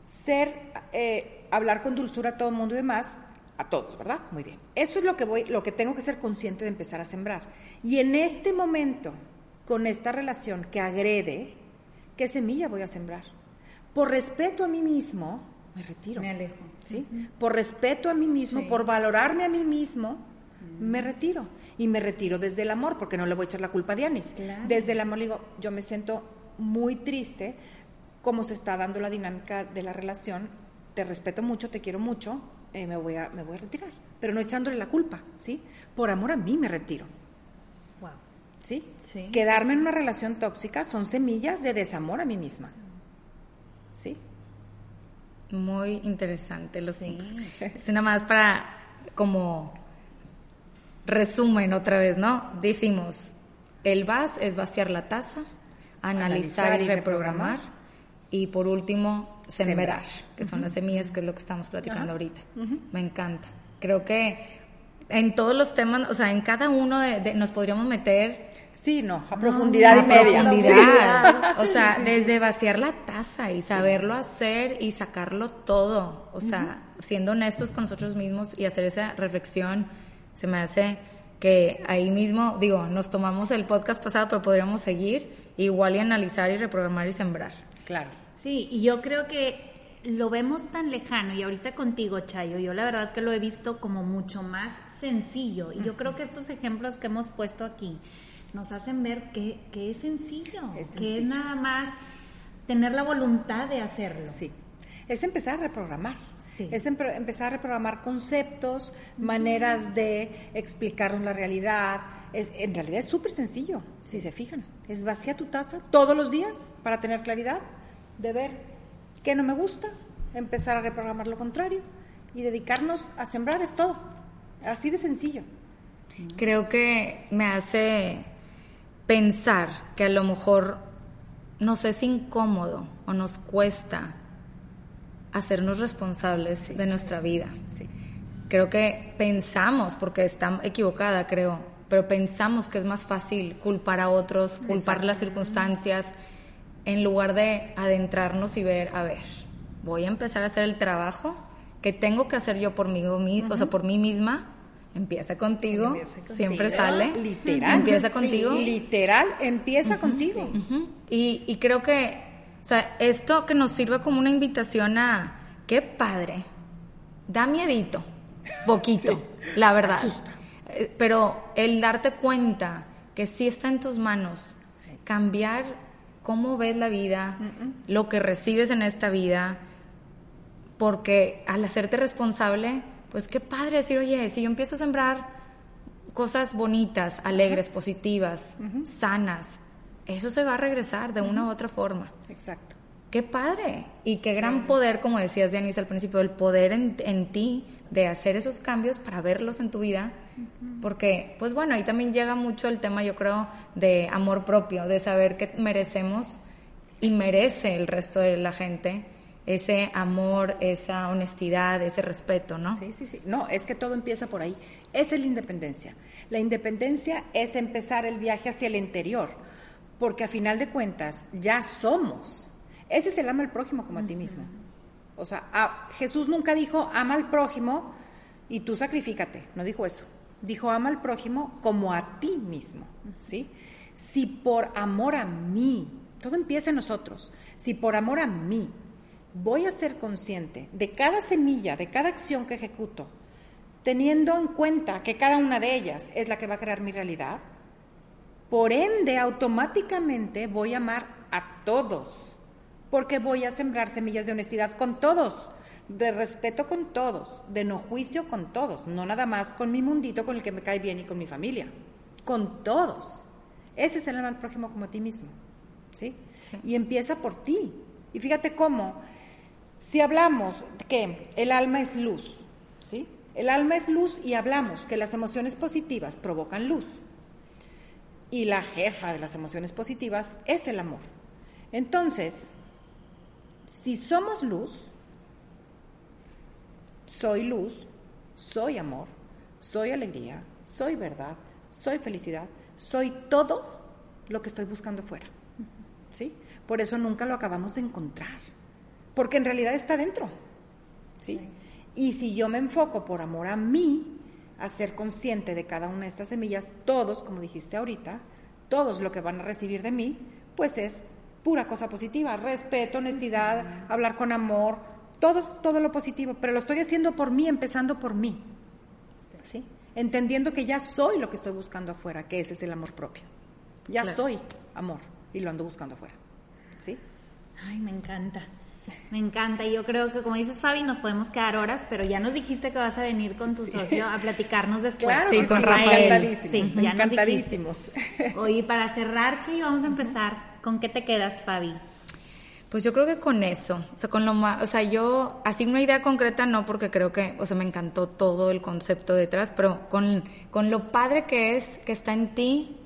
ser, eh, hablar con dulzura a todo el mundo y demás, a todos, ¿verdad? Muy bien. Eso es lo que voy, lo que tengo que ser consciente de empezar a sembrar. Y en este momento, con esta relación que agrede, ¿qué semilla voy a sembrar? Por respeto a mí mismo, me retiro. Me alejo. ¿Sí? Por respeto a mí mismo, por valorarme a mí mismo, me retiro. Y me retiro desde el amor, porque no le voy a echar la culpa a Dianis. Desde el amor le digo, yo me siento muy triste cómo se está dando la dinámica de la relación. Te respeto mucho, te quiero mucho, eh, me, voy a, me voy a retirar. Pero no echándole la culpa, ¿sí? Por amor a mí me retiro. Wow. ¿Sí? ¿Sí? Quedarme en una relación tóxica son semillas de desamor a mí misma. ¿Sí? Muy interesante los sí. nada más para como resumen otra vez, ¿no? Decimos, el VAS es vaciar la taza, analizar, y reprogramar, y por último, sembrar, que son las semillas, que es lo que estamos platicando ahorita. Me encanta. Creo que en todos los temas, o sea, en cada uno de, nos podríamos meter Sí, no, a profundidad y media. Profundidad. O sea, desde vaciar la taza y saberlo hacer y sacarlo todo. O sea, siendo honestos con nosotros mismos y hacer esa reflexión, se me hace que ahí mismo, digo, nos tomamos el podcast pasado, pero podríamos seguir igual y analizar y reprogramar y sembrar. Claro. Sí, y yo creo que lo vemos tan lejano y ahorita contigo, Chayo, yo la verdad que lo he visto como mucho más sencillo y yo creo que estos ejemplos que hemos puesto aquí nos hacen ver que, es, sencillo, que es nada más tener la voluntad de hacerlo. Sí. Es empezar a reprogramar. Es empezar a reprogramar conceptos, maneras de explicarnos la realidad. Es, en realidad es súper sencillo, si se fijan. Es vacía tu taza todos los días para tener claridad de ver qué no me gusta, empezar a reprogramar lo contrario y dedicarnos a sembrar es todo. Así de sencillo. Creo que me hace pensar que a lo mejor nos es incómodo o nos cuesta hacernos responsables de nuestra vida. Creo que pensamos, porque está equivocada, creo, pero pensamos que es más fácil culpar a otros, culpar las circunstancias, en lugar de adentrarnos y ver, a ver, voy a empezar a hacer el trabajo que tengo que hacer yo por mí, o sea, por mí misma, Empieza contigo, siempre sale. Literal. Empieza contigo. Literal, empieza contigo. y, y, creo que, o sea, esto que nos sirve como una invitación a, qué padre, da miedito, poquito, la verdad. Eh, pero el darte cuenta que sí está en tus manos, cambiar cómo ves la vida, lo que recibes en esta vida, porque al hacerte responsable, pues qué padre decir, oye, si yo empiezo a sembrar cosas bonitas, alegres, positivas, sanas, eso se va a regresar de una u otra forma. Exacto. Qué padre. Y qué gran poder, como decías, Denise, al principio, el poder en, en, ti de hacer esos cambios para verlos en tu vida. Porque, pues bueno, ahí también llega mucho el tema, yo creo, de amor propio, de saber que merecemos y merece el resto de la gente ese amor, esa honestidad, ese respeto, ¿no? Sí, sí, sí. No, es que todo empieza por ahí. Esa es la independencia. La independencia es empezar el viaje hacia el interior, porque a final de cuentas ya somos. Ese es el ama al prójimo como a ti mismo. O sea, Jesús nunca dijo ama al prójimo y tú sacrifícate, no dijo eso. Dijo ama al prójimo como a ti mismo, ¿sí? Si por amor a mí, todo empieza en nosotros, si por amor a mí voy a ser consciente de cada semilla, de cada acción que ejecuto, teniendo en cuenta que cada una de ellas es la que va a crear mi realidad, por ende automáticamente voy a amar a todos, porque voy a sembrar semillas de honestidad con todos, de respeto con todos, de no juicio con todos, no nada más con mi mundito con el que me cae bien y con mi familia, con todos. Ese es el amor prójimo como a ti mismo, ¿sí? Y empieza por ti. Y fíjate cómo, si hablamos que el alma es luz, ¿sí? El alma es luz y hablamos que las emociones positivas provocan luz. Y la jefa de las emociones positivas es el amor. Entonces, si somos luz, soy luz, soy amor, soy alegría, soy verdad, soy felicidad, soy todo lo que estoy buscando fuera. ¿Sí? Por eso nunca lo acabamos de encontrar, porque en realidad está dentro. ¿Sí? Y si yo me enfoco por amor a mí, a ser consciente de cada una de estas semillas, todos, como dijiste ahorita, todos lo que van a recibir de mí, pues es pura cosa positiva, respeto, honestidad, hablar con amor, todo, todo lo positivo, pero lo estoy haciendo por mí, empezando por mí. ¿Sí? Entendiendo que ya soy lo que estoy buscando afuera, que ese es el amor propio. Ya soy amor y lo ando buscando afuera. ¿Sí? Ay, me encanta. Me encanta. Y yo creo que, como dices, Fabi, nos podemos quedar horas, pero ya nos dijiste que vas a venir con tu socio a platicarnos después. Claro, sí, con Rafael. Sí, ya encantadísimos. Oye, para cerrar, Chi, vamos a empezar. ¿Con qué te quedas, Fabi? Pues yo creo que con eso, o sea, con lo más, o sea, yo así una idea concreta no porque creo que, o sea, me encantó todo el concepto detrás, pero con, con lo padre que es, que está en ti,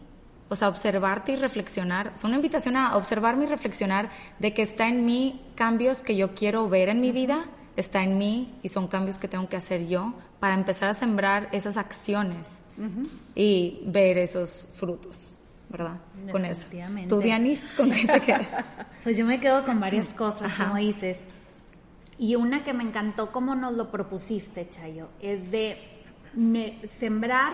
o sea, observarte y reflexionar, es una invitación a observarme y reflexionar de que está en mí cambios que yo quiero ver en mi vida, está en mí y son cambios que tengo que hacer yo para empezar a sembrar esas acciones y ver esos frutos. ¿Verdad? Con eso. ¿Tú, Dianis, con qué te quedas? Pues yo me quedo con varias cosas, como dices. Y una que me encantó como nos lo propusiste, Chayo, es de sembrar,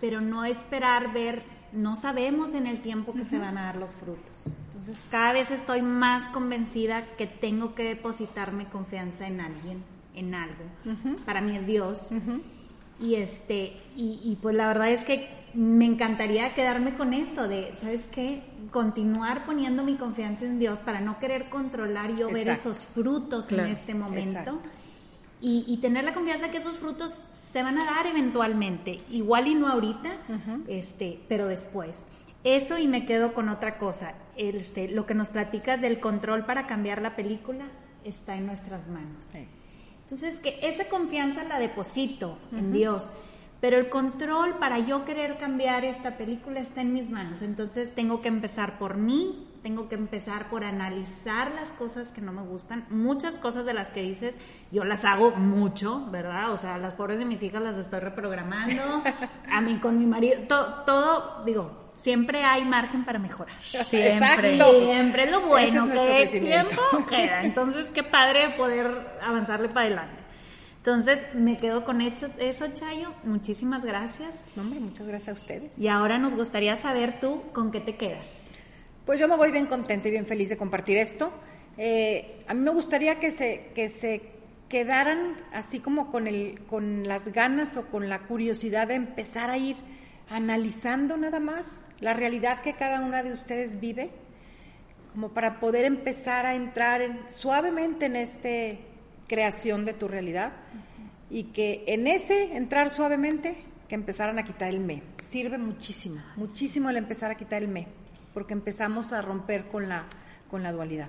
pero no esperar ver, no sabemos en el tiempo que se van a dar los frutos. Entonces cada vez estoy más convencida que tengo que depositarme confianza en alguien, en algo. Para mí es Dios. Y este, y, y pues la verdad es que me encantaría quedarme con eso de, ¿sabes qué? Continuar poniendo mi confianza en Dios para no querer controlar yo ver esos frutos en este momento. Y, tener la confianza que esos frutos se van a dar eventualmente, igual y no ahorita, este, pero después. Eso y me quedo con otra cosa, este, lo que nos platicas del control para cambiar la película está en nuestras manos. Entonces, que esa confianza la deposito en Dios pero el control para yo querer cambiar esta película está en mis manos. Entonces tengo que empezar por mí, tengo que empezar por analizar las cosas que no me gustan. Muchas cosas de las que dices, yo las hago mucho, ¿verdad? O sea, las pobres de mis hijas las estoy reprogramando. A mí con mi marido, todo, digo, siempre hay margen para mejorar. Siempre. Siempre es lo bueno, que tiempo queda. Entonces, qué padre poder avanzarle para adelante. Entonces, me quedo con eso, Chayo. Muchísimas gracias. hombre, muchas gracias a ustedes. Y ahora nos gustaría saber tú con qué te quedas. Pues yo me voy bien contenta y bien feliz de compartir esto. Eh, a mí me gustaría que se, que se quedaran así como con, el, con las ganas o con la curiosidad de empezar a ir analizando nada más la realidad que cada una de ustedes vive, como para poder empezar a entrar suavemente en este creación de tu realidad y que en ese entrar suavemente que empezaran a quitar el me. Sirve muchísimo, muchísimo el empezar a quitar el me, porque empezamos a romper con la, con la dualidad.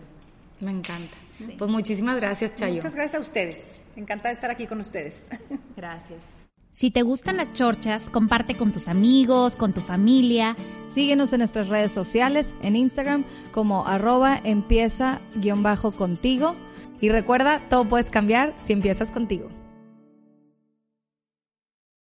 Me encanta. Pues muchísimas gracias, Chayo. Muchas gracias a ustedes. Encantada de estar aquí con ustedes. Gracias. Si te gustan las chorchas, comparte con tus amigos, con tu familia. Síguenos en nuestras redes sociales, en Instagram como arroba empieza-contigo y recuerda, todo puedes cambiar si empiezas contigo.